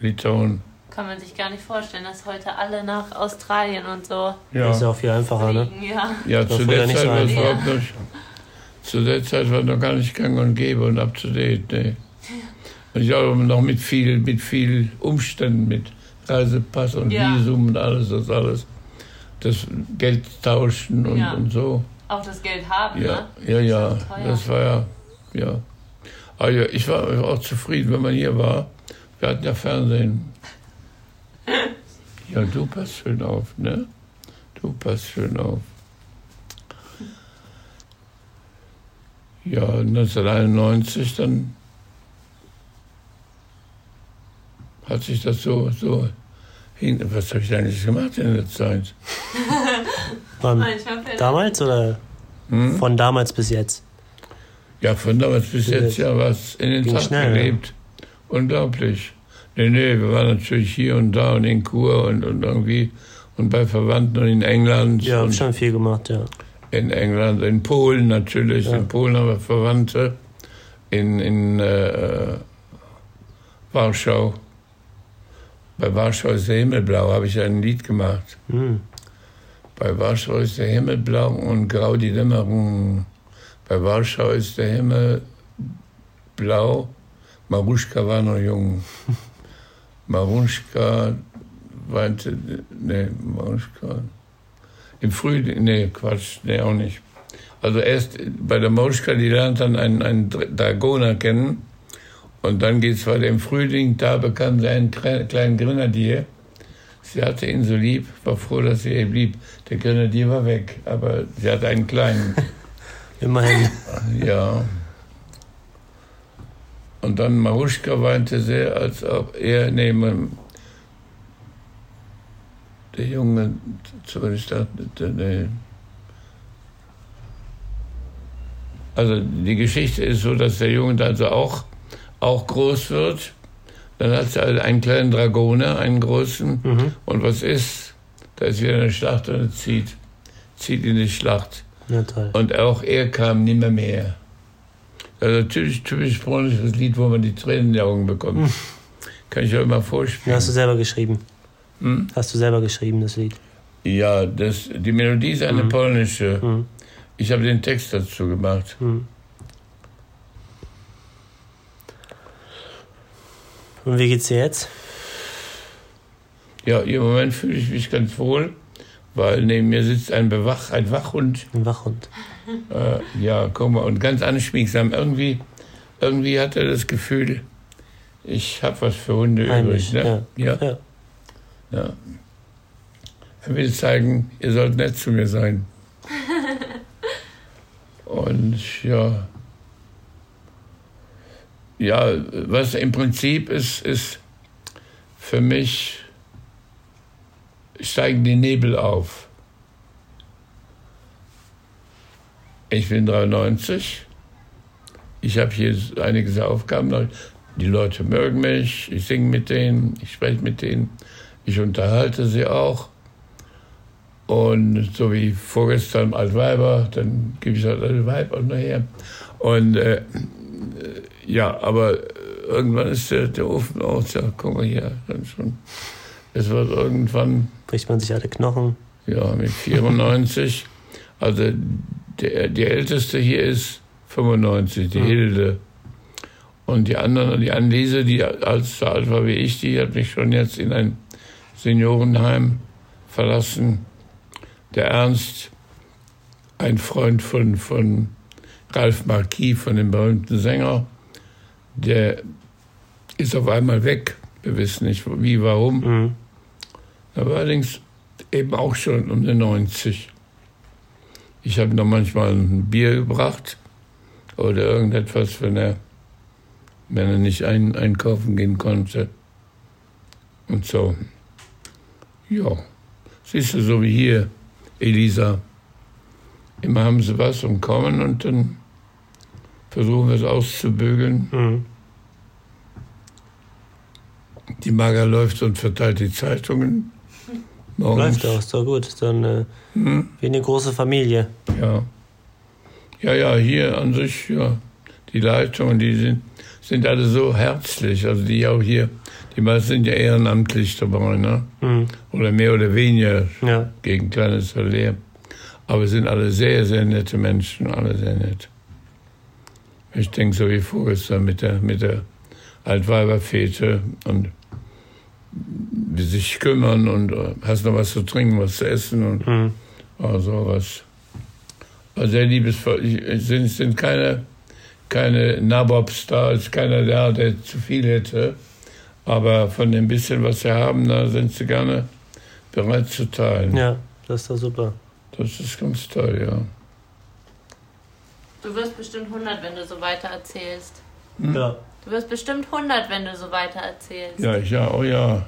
Litauen. Kann man sich gar nicht vorstellen, dass heute alle nach Australien und so Das ist ja auch viel einfacher, ne? Ja. Ja, zu ja der Zeit war es überhaupt nicht. Zu der Zeit war noch gar nicht gang und gäbe und up to date, nee. Und ich auch noch mit viel, mit viel Umständen, mit Reisepass und Ja. Visum und alles, das alles. Das Geld tauschen und, Ja. und so. Auch das Geld haben, Ja, ne? ja, ja. Das war ja, ja. Aber ja, ich war auch zufrieden, wenn man hier war. Wir hatten ja Fernsehen. Ja, du passt schön auf, ne? Du passt schön auf. Ja, 1991 dann hat sich das so, so hin. Was habe ich eigentlich gemacht in der Zeit? Wann? Fällt Damals oder Hm? von damals bis jetzt? Ja, von damals bis Ja, jetzt ja was in den ging Tag schnell, ne? gelebt. Unglaublich. Nee, nee, wir waren natürlich hier und da und in Kur und, und irgendwie und bei Verwandten und in England. Ja, hab schon viel gemacht, ja. in England, in Polen natürlich. Ja. In Polen haben wir Verwandte. In, in äh, Warschau. Bei Warschau ist der Himmel blau, habe ich ein Lied gemacht. Hm. Bei Warschau ist der Himmel blau und grau die Dämmerung. Bei Warschau ist der Himmel blau. Maruschka war noch jung. Maruschka weinte, nee, Mauschka. Im Frühling, nee, Quatsch, nee, auch nicht. Also erst bei der Mauschka, die lernt dann einen, einen Dragoner kennen. Und dann geht es weiter im Frühling, da bekam sie einen kleinen Grenadier. Sie hatte ihn so lieb, war froh, dass sie ihr blieb. Der Grenadier war weg, aber sie hatte einen kleinen. Immerhin. Ja. Und dann Maruschka weinte sehr, als ob er neben der Junge, zumindest nee. Also die Geschichte ist so, dass der Junge also auch, auch groß wird. Dann hat sie also einen kleinen Dragoner, einen großen. Mhm. Und was ist? Da ist wieder eine Schlacht und er zieht, zieht in die Schlacht. Ja. Und auch er kam nimmer mehr. Also typisch, typisch polnisches Lied, wo man die Tränen in die Augen bekommt. Hm. Kann ich euch mal vorspielen. Ja, hast du selber geschrieben? Hm? Hast du selber geschrieben, das Lied? Ja, das, die Melodie ist eine hm. polnische. Hm. Ich habe den Text dazu gemacht. Hm. Und wie geht's dir jetzt? Ja, im Moment fühle ich mich ganz wohl, weil neben mir sitzt ein, Bewach, ein Wachhund. Ein Wachhund. Äh, ja, guck mal, und ganz anschmiegsam. Irgendwie, irgendwie hat er das Gefühl, ich habe was für Hunde Heimisch, übrig. Ne? Ja. Ja. ja. Er will zeigen, ihr sollt nett zu mir sein. Und ja. Ja, was im Prinzip ist, ist für mich steigen die Nebel auf. Ich bin 93. Ich habe hier einige Aufgaben. Die Leute mögen mich, ich singe mit denen, ich spreche mit denen, ich unterhalte sie auch. Und so wie vorgestern Altweiber, dann gebe ich halt Altweib auch nachher. Und äh, ja, aber irgendwann ist der, der Ofen aus, ja, guck mal hier, dann schon. Es wird irgendwann. Bricht man sich alle Knochen? Ja, mit 94. also der, die älteste hier ist 95, die ja. Hilde. Und die anderen, die Anlese, die als so alt war wie ich, die hat mich schon jetzt in ein Seniorenheim verlassen. Der Ernst, ein Freund von, von Ralf Marquis, von dem berühmten Sänger, der ist auf einmal weg. Wir wissen nicht wie, warum. Mhm. Er war allerdings eben auch schon um die 90. Ich habe noch manchmal ein Bier gebracht oder irgendetwas, wenn er, wenn er nicht ein, einkaufen gehen konnte. Und so. Ja, siehst du, so wie hier, Elisa. Immer haben sie was und kommen und dann versuchen wir es auszubügeln. Mhm. Die Mager läuft und verteilt die Zeitungen. Morgens. Läuft auch, ist doch gut. Dann äh, hm? wie eine große Familie. Ja. Ja, ja, hier an sich, ja. Die Leitungen, die sind, sind alle so herzlich. Also die auch hier, die meisten sind ja ehrenamtlich dabei, ne? Mhm. Oder mehr oder weniger ja. gegen kleines Salär. Aber sind alle sehr, sehr nette Menschen, alle sehr nett. Ich denke so wie vorgestern mit der, mit der Altweiberfete und sich kümmern und äh, hast noch was zu trinken, was zu essen und mhm. also was. Also sehr liebesvoll. Es sind, sind keine, keine Nabobs da, ist keiner da, der zu viel hätte. Aber von dem bisschen, was sie haben, da sind sie gerne bereit zu teilen. Ja, das ist doch super. Das ist ganz toll, ja. Du wirst bestimmt 100, wenn du so weiter erzählst. Hm? Ja. Du wirst bestimmt 100, wenn du so weiter erzählst. Ja, ja, oh ja.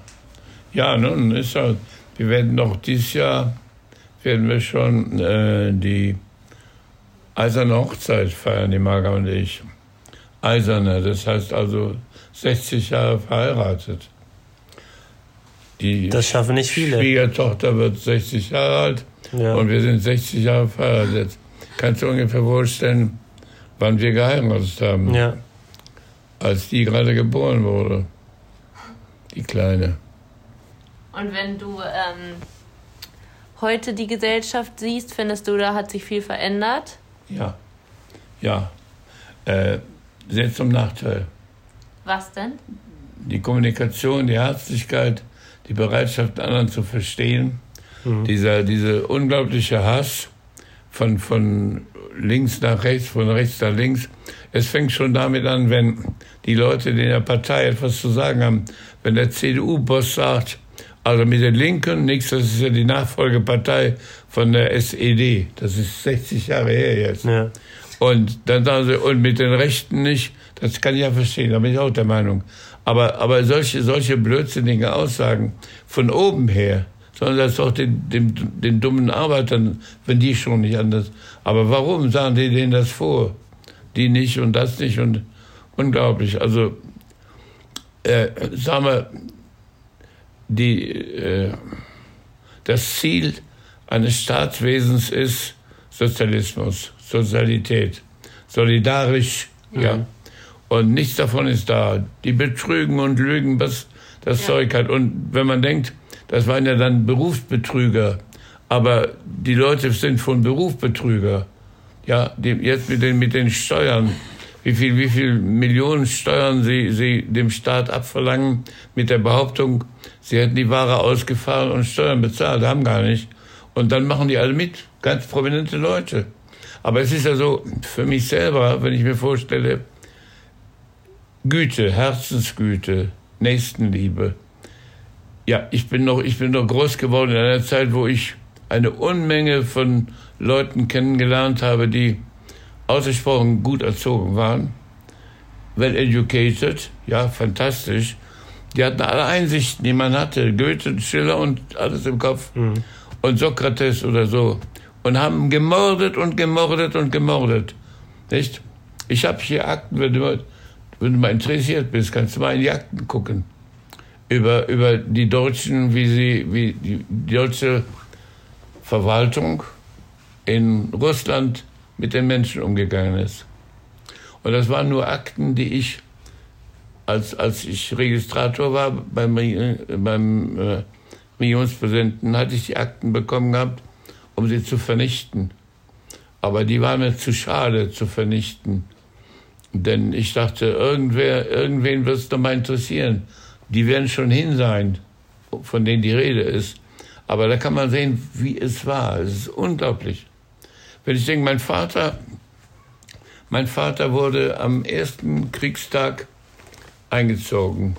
Ja, nun ist halt, wir werden noch dieses Jahr, werden wir schon äh, die Eiserne Hochzeit feiern, die Marga und ich. Eiserne, das heißt also 60 Jahre verheiratet. Die das schaffen nicht viele. Schwiegertochter wird 60 Jahre alt ja. und wir sind 60 Jahre verheiratet. Kannst du ungefähr vorstellen, wann wir geheiratet haben? Ja als die gerade geboren wurde. Die Kleine. Und wenn du ähm, heute die Gesellschaft siehst, findest du, da hat sich viel verändert? Ja. Ja. Äh, sehr zum Nachteil. Was denn? Die Kommunikation, die Herzlichkeit, die Bereitschaft, anderen zu verstehen, mhm. dieser, dieser unglaubliche Hass von, von links nach rechts, von rechts nach links. Es fängt schon damit an, wenn die Leute in der Partei etwas zu sagen haben. Wenn der CDU-Boss sagt, also mit den Linken nichts, das ist ja die Nachfolgepartei von der SED. Das ist 60 Jahre her jetzt. Ja. Und dann sagen sie, und mit den Rechten nicht, das kann ich ja verstehen, da bin ich auch der Meinung. Aber, aber solche, solche blödsinnigen Aussagen von oben her, sondern das doch den, den, den dummen Arbeitern, wenn die schon nicht anders. Aber warum sagen die denen das vor? Die nicht und das nicht und unglaublich. Also, äh, sagen wir, die, äh, das Ziel eines Staatswesens ist Sozialismus, Sozialität, solidarisch, ja. ja. Und nichts davon ist da. Die betrügen und lügen, was das ja. Zeug hat. Und wenn man denkt, das waren ja dann Berufsbetrüger. Aber die Leute sind von Beruf Betrüger. Ja, die, jetzt mit den, mit den Steuern. Wie viel, wie viel Millionen Steuern sie, sie dem Staat abverlangen mit der Behauptung, sie hätten die Ware ausgefahren und Steuern bezahlt, haben gar nicht. Und dann machen die alle mit. Ganz prominente Leute. Aber es ist ja so, für mich selber, wenn ich mir vorstelle, Güte, Herzensgüte, Nächstenliebe, ja, ich bin noch, ich bin noch groß geworden in einer Zeit, wo ich eine Unmenge von Leuten kennengelernt habe, die ausgesprochen gut erzogen waren, well educated, ja, fantastisch. Die hatten alle Einsichten, die man hatte, Goethe, Schiller und alles im Kopf. Mhm. Und Sokrates oder so. Und haben gemordet und gemordet und gemordet. Nicht? Ich habe hier Akten, wenn du, wenn du mal interessiert bist, kannst du mal in die Akten gucken über, über die Deutschen, wie sie, wie die deutsche Verwaltung in Russland mit den Menschen umgegangen ist. Und das waren nur Akten, die ich, als, als ich Registrator war beim, beim äh, Regierungspräsidenten, hatte ich die Akten bekommen gehabt, um sie zu vernichten. Aber die waren mir zu schade zu vernichten. Denn ich dachte, irgendwer, irgendwen wird es doch mal interessieren die werden schon hin sein, von denen die Rede ist. Aber da kann man sehen, wie es war. Es ist unglaublich. Wenn ich denke, mein Vater, mein Vater wurde am ersten Kriegstag eingezogen.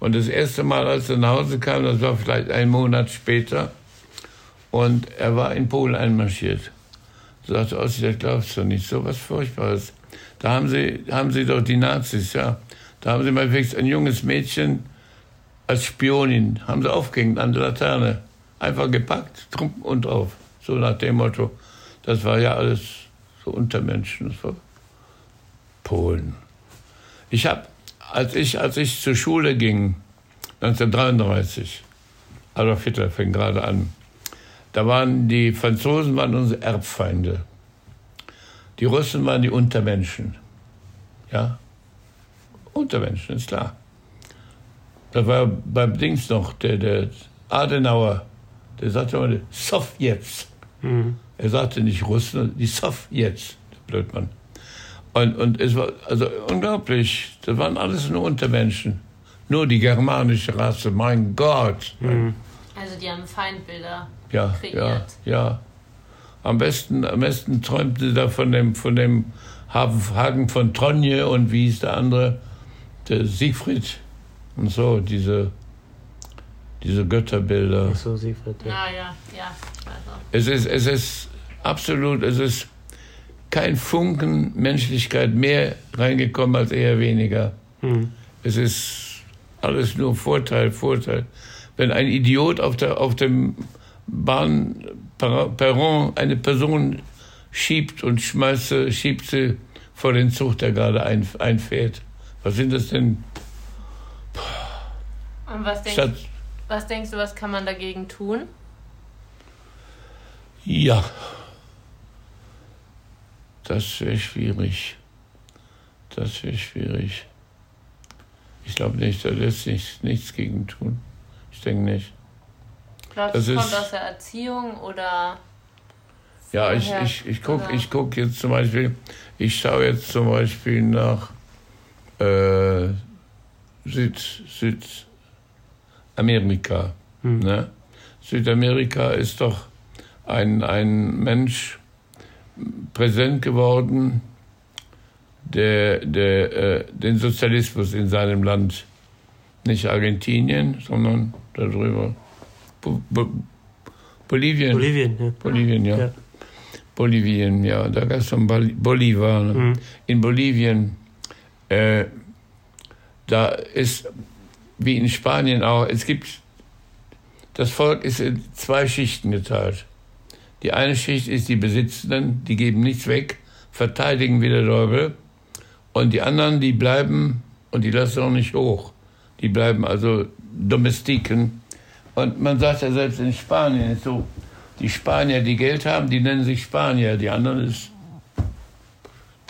Und das erste Mal, als er nach Hause kam, das war vielleicht ein Monat später, und er war in Polen einmarschiert. Da sagte Ossi, das glaubst du nicht, so was Furchtbares. Da haben sie, haben sie doch die Nazis, ja. Da haben sie mal wirklich ein junges Mädchen als Spionin, haben sie aufgehängt an der Laterne. Einfach gepackt, trumpen und auf. So nach dem Motto. Das war ja alles so Untermenschen. Das war Polen. Ich habe, als ich, als ich zur Schule ging, 1933, Adolf Hitler fing gerade an, da waren die Franzosen waren unsere Erbfeinde. Die Russen waren die Untermenschen. Ja? Untermenschen, ist klar. Da war beim Dings noch der, der Adenauer, der sagte immer, Sowjets. Mhm. Er sagte nicht Russen, die Sowjets, der Blödmann. Und, und es war also unglaublich, das waren alles nur Untermenschen. Nur die germanische Rasse, mein Gott. Mhm. Also die haben Feindbilder ja, kreiert. Ja, ja. Am besten, am besten träumte sie da von dem, von dem Hagen von Tronje und wie hieß der andere, der Siegfried und so, diese, diese Götterbilder. Ach so, Siegfried. Ja, ja, ja. Also. Es, ist, es ist absolut, es ist kein Funken Menschlichkeit mehr reingekommen als eher weniger. Hm. Es ist alles nur Vorteil, Vorteil. Wenn ein Idiot auf, der, auf dem Bahnperron eine Person schiebt und schmeißt, schiebt sie vor den Zug, der gerade ein, einfährt. Was sind das denn und was denkst, was denkst du, was kann man dagegen tun? Ja, das wäre schwierig. Das wäre schwierig. Ich glaube nicht, da lässt sich nichts gegen tun. Ich denke nicht. Glaubst das du, kommt aus der Erziehung oder? Ja, ich, ich, ich gucke ich guck jetzt zum Beispiel, ich schaue jetzt zum Beispiel nach äh, Süd, Süd, Amerika. Ne? Südamerika ist doch ein, ein Mensch präsent geworden, der, der äh, den Sozialismus in seinem Land, nicht Argentinien, sondern darüber, Bo Bo Bolivien. Bolivien, ja. Bolivien, ja. Ja. Bolivien, ja. Da gab es Bol- Bolivar. Ne? Mhm. In Bolivien, äh, da ist, wie in Spanien auch, es gibt, das Volk ist in zwei Schichten geteilt. Die eine Schicht ist die Besitzenden, die geben nichts weg, verteidigen wie der Teufel. Und die anderen, die bleiben, und die lassen auch nicht hoch. Die bleiben also Domestiken. Und man sagt ja selbst in Spanien ist so, die Spanier, die Geld haben, die nennen sich Spanier. Die anderen ist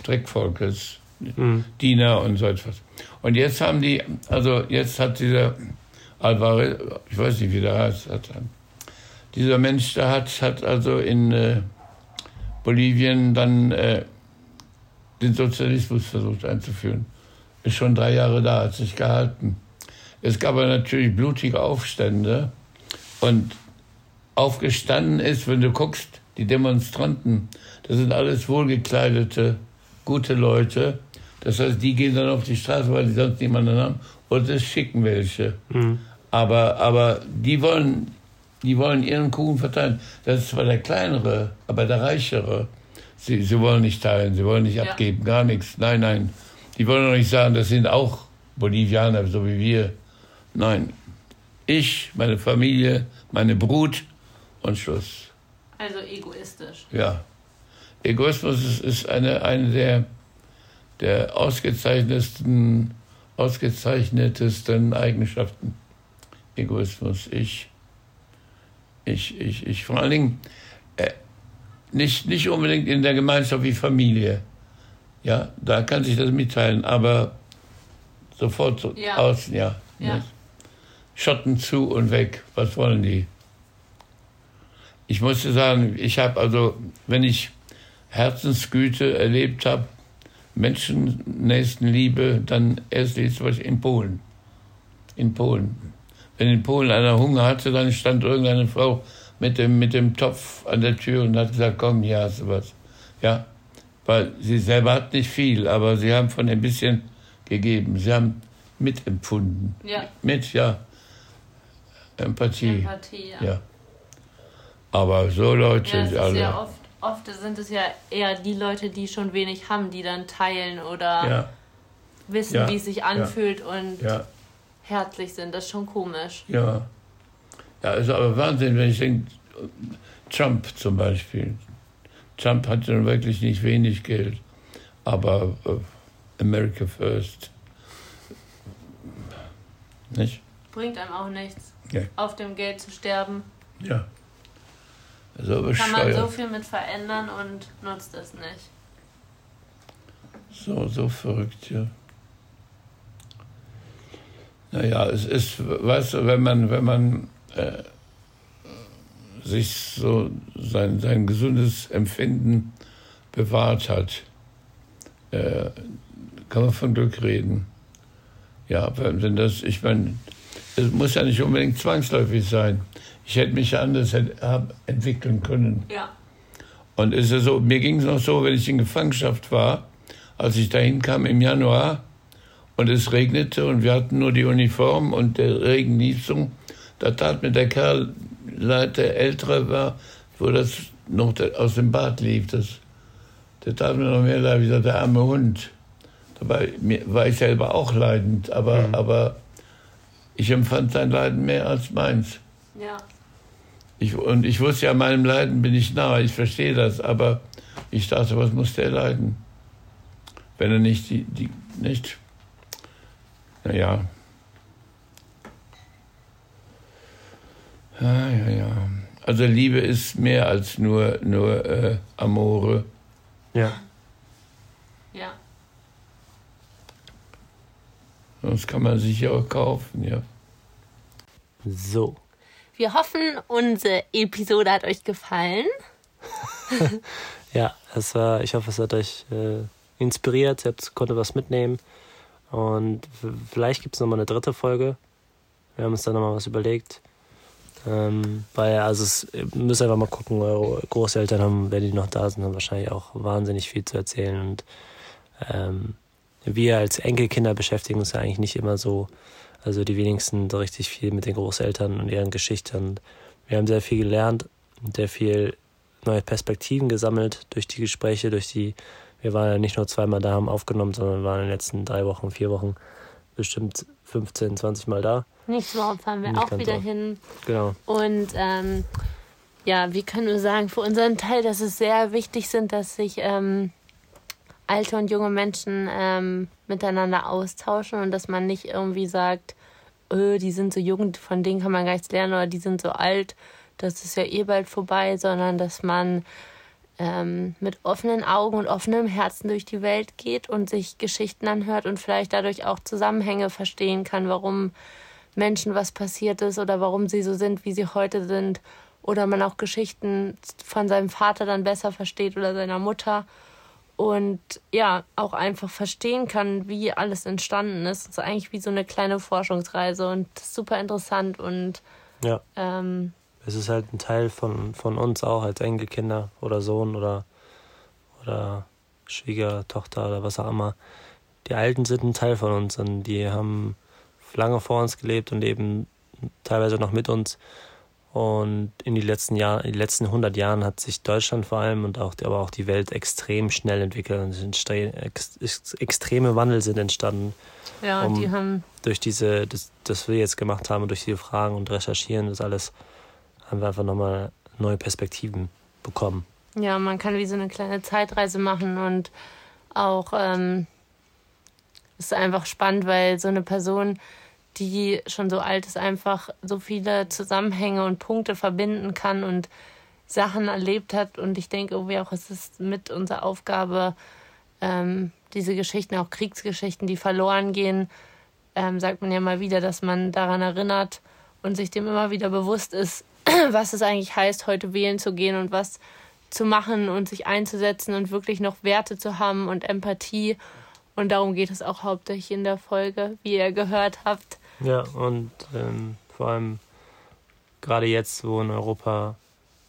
Dreckvolk, ist Mhm. Diener und so etwas. Und jetzt haben die, also jetzt hat dieser Alvarez, ich weiß nicht, wie der heißt, hat, dieser Mensch, der hat, hat also in äh, Bolivien dann äh, den Sozialismus versucht einzuführen. Ist schon drei Jahre da, hat sich gehalten. Es gab aber natürlich blutige Aufstände und aufgestanden ist, wenn du guckst, die Demonstranten, das sind alles wohlgekleidete, gute Leute. Das heißt, die gehen dann auf die Straße, weil die sonst niemanden haben, und es schicken welche. Mhm. Aber, aber die wollen, die wollen ihren Kuchen verteilen. Das ist zwar der kleinere, aber der reichere. Sie, sie wollen nicht teilen, sie wollen nicht Ja. abgeben, gar nichts. Nein, nein. Die wollen doch nicht sagen, das sind auch Bolivianer, so wie wir. Nein. Ich, meine Familie, meine Brut und Schluss. Also egoistisch. Ja. Egoismus ist, ist eine, eine der, der ausgezeichnetsten, ausgezeichnetesten Eigenschaften. Egoismus. Ich, ich, ich, ich. Vor allen Dingen äh, nicht, nicht unbedingt in der Gemeinschaft wie Familie. Ja, da kann sich das mitteilen, aber sofort so Ja. außen, ja. Ja. Schotten zu und weg. Was wollen die? Ich musste sagen, ich habe also, wenn ich Herzensgüte erlebt habe, Menschennächstenliebe, dann erst jetzt zum Beispiel in Polen. In Polen. Wenn in Polen einer Hunger hatte, dann stand irgendeine Frau mit dem, mit dem Topf an der Tür und hat gesagt, komm, hier hast du was. Ja, weil sie selber hat nicht viel, aber sie haben von ein bisschen gegeben. Sie haben mitempfunden. Ja, Mit, ja. Empathie. Empathie, ja. Ja. Aber so Leute, Ja, ist alle. Oft, sind es ja eher die Leute, die schon wenig haben, die dann teilen oder ja, wissen, Ja, wie es sich anfühlt und ja, herzlich sind. Das ist schon komisch. ja. Ja, ist aber Wahnsinn, wenn ich denke, Trump zum Beispiel. Trump hat nun wirklich nicht wenig Geld, aber äh, America first. Nicht? Bringt einem auch nichts, auf dem Geld zu sterben. Ja. So Kann man so viel mit verändern und nutzt es nicht. So, so verrückt, ja. Naja, es ist, weißt du, wenn man, wenn man äh, sich so sein, sein gesundes Empfinden bewahrt hat, äh, kann man von Glück reden. Ja, wenn das, ich meine, es muss ja nicht unbedingt zwangsläufig sein. Ich hätte mich anders entwickeln können. Ja. Und es ist ja so, mir ging es noch so, wenn ich in Gefangenschaft war, als ich dahin kam im Januar und es regnete und wir hatten nur die Uniform und der Regen lief so, da tat mir der Kerl leid, der ältere war, wo das noch aus dem Bad lief, das, der tat mir noch mehr leid, wie gesagt, der arme Hund. Dabei war ich selber auch leidend, aber, aber ich empfand sein Leiden mehr als meins. Ja. Ich, und ich wusste ja, meinem Leiden bin ich nahe, ich verstehe das, aber ich dachte, was muss der leiden? Wenn er nicht die, die nicht. Naja. Ja, ja, ja. Also Liebe ist mehr als nur, nur äh, Amore. Ja. Ja. Sonst kann man sich ja auch kaufen, ja. So. Wir hoffen, unsere Episode hat euch gefallen. Ja, es war, ich hoffe, es hat euch äh, inspiriert, ihr habt, konntet was mitnehmen. Und vielleicht gibt es nochmal eine dritte Folge. Wir haben uns da nochmal was überlegt. Ähm, weil, also es müsst einfach mal gucken, eure Großeltern haben, wenn die noch da sind, haben wahrscheinlich auch wahnsinnig viel zu erzählen. Und ähm, wir als Enkelkinder beschäftigen uns ja eigentlich nicht immer so, also die wenigsten so richtig viel mit den Großeltern und ihren Geschichten. Wir haben sehr viel gelernt, sehr viel neue Perspektiven gesammelt durch die Gespräche, durch die, wir waren ja nicht nur zweimal da, haben aufgenommen, sondern waren in den letzten drei Wochen, vier Wochen bestimmt 15, 20 Mal da. Nächste Woche fahren wir Nicht auch wieder oft. hin. Genau. Und ähm, ja, wir können nur sagen, für unseren Teil, dass es sehr wichtig sind, dass sich ähm, alte und junge Menschen ähm, miteinander austauschen und dass man nicht irgendwie sagt, öh, die sind so jung, von denen kann man gar nichts lernen oder die sind so alt, das ist ja eh bald vorbei, sondern dass man ähm, mit offenen Augen und offenem Herzen durch die Welt geht und sich Geschichten anhört und vielleicht dadurch auch Zusammenhänge verstehen kann, warum Menschen was passiert ist oder warum sie so sind, wie sie heute sind. Oder man auch Geschichten von seinem Vater dann besser versteht oder seiner Mutter. Und ja, auch einfach verstehen kann, wie alles entstanden ist. Das ist eigentlich wie so eine kleine Forschungsreise und super interessant und Ja. ähm, Es ist halt ein Teil von, von uns auch als Enkelkinder oder Sohn oder, oder Schwiegertochter oder was auch immer. Die Alten sind ein Teil von uns und die haben lange vor uns gelebt und leben teilweise noch mit uns. Und in die letzten Jahr, in die letzten 100 Jahren hat sich Deutschland vor allem und auch, aber auch die Welt extrem schnell entwickelt. Und sind ex, ex, extreme Wandel sind entstanden ja, Um- die haben durch diese, das, das wir jetzt gemacht haben und durch diese Fragen und Recherchieren, das alles, haben wir einfach nochmal neue Perspektiven bekommen. Ja, man kann wie so eine kleine Zeitreise machen und auch ähm, ist einfach spannend, weil so eine Person, die schon so alt ist, einfach so viele Zusammenhänge und Punkte verbinden kann und Sachen erlebt hat. Und ich denke irgendwie auch, es ist mit unserer Aufgabe, ähm, diese Geschichten, auch Kriegsgeschichten, die verloren gehen, ähm, sagt man ja mal wieder, dass man daran erinnert und sich dem immer wieder bewusst ist, was es eigentlich heißt, heute wählen zu gehen und was zu machen und sich einzusetzen und wirklich noch Werte zu haben und Empathie. Und darum geht es auch hauptsächlich in der Folge, wie ihr gehört habt. Ja, und ähm, vor allem gerade jetzt, wo in Europa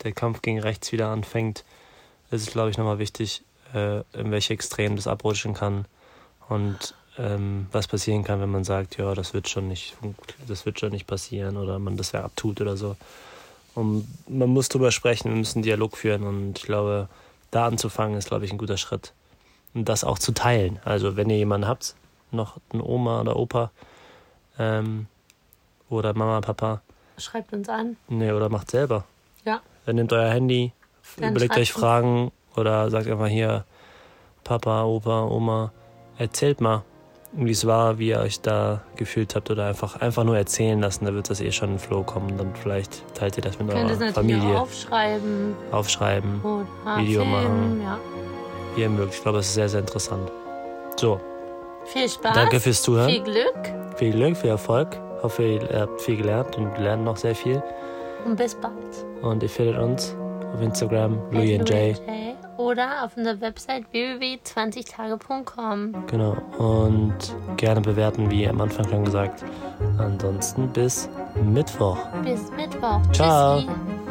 der Kampf gegen rechts wieder anfängt, ist es, glaube ich, nochmal wichtig, äh, in welche Extrem das abrutschen kann und ähm, was passieren kann, wenn man sagt, ja, das wird schon nicht, das wird schon nicht passieren oder man das ja abtut oder so. Und man muss drüber sprechen, wir müssen einen Dialog führen und ich glaube, da anzufangen ist, glaube ich, ein guter Schritt. Und das auch zu teilen. Also wenn ihr jemanden habt, noch eine Oma oder Opa, ähm, oder Mama, Papa, Schreibt uns an. nee, oder macht selber. Ja. Dann nehmt euer Handy, Dann überlegt euch uns. Fragen oder sagt einfach hier, Papa, Opa, Oma, erzählt mal, wie es war, wie ihr euch da gefühlt habt oder einfach, einfach nur erzählen lassen, da wird das eh schon in den Flow kommen. Dann vielleicht teilt ihr das mit eurer natürlich Familie, aufschreiben aufschreiben, Video filmen. machen. Ja. wie ihr mögt. Ich glaube, es ist sehr, sehr interessant. So, Viel Spaß. danke fürs Zuhören. Viel Glück Viel Glück, viel Erfolg. Hoffe, ihr habt viel gelernt und lernt noch sehr viel. und bis bald. Und ihr findet uns auf Instagram, Louis and Jay. Oder auf unserer Website www.20tage.com. Genau. Und gerne bewerten, wie am Anfang schon gesagt. Ansonsten bis Mittwoch. Bis Mittwoch. Ciao. Tschüssi.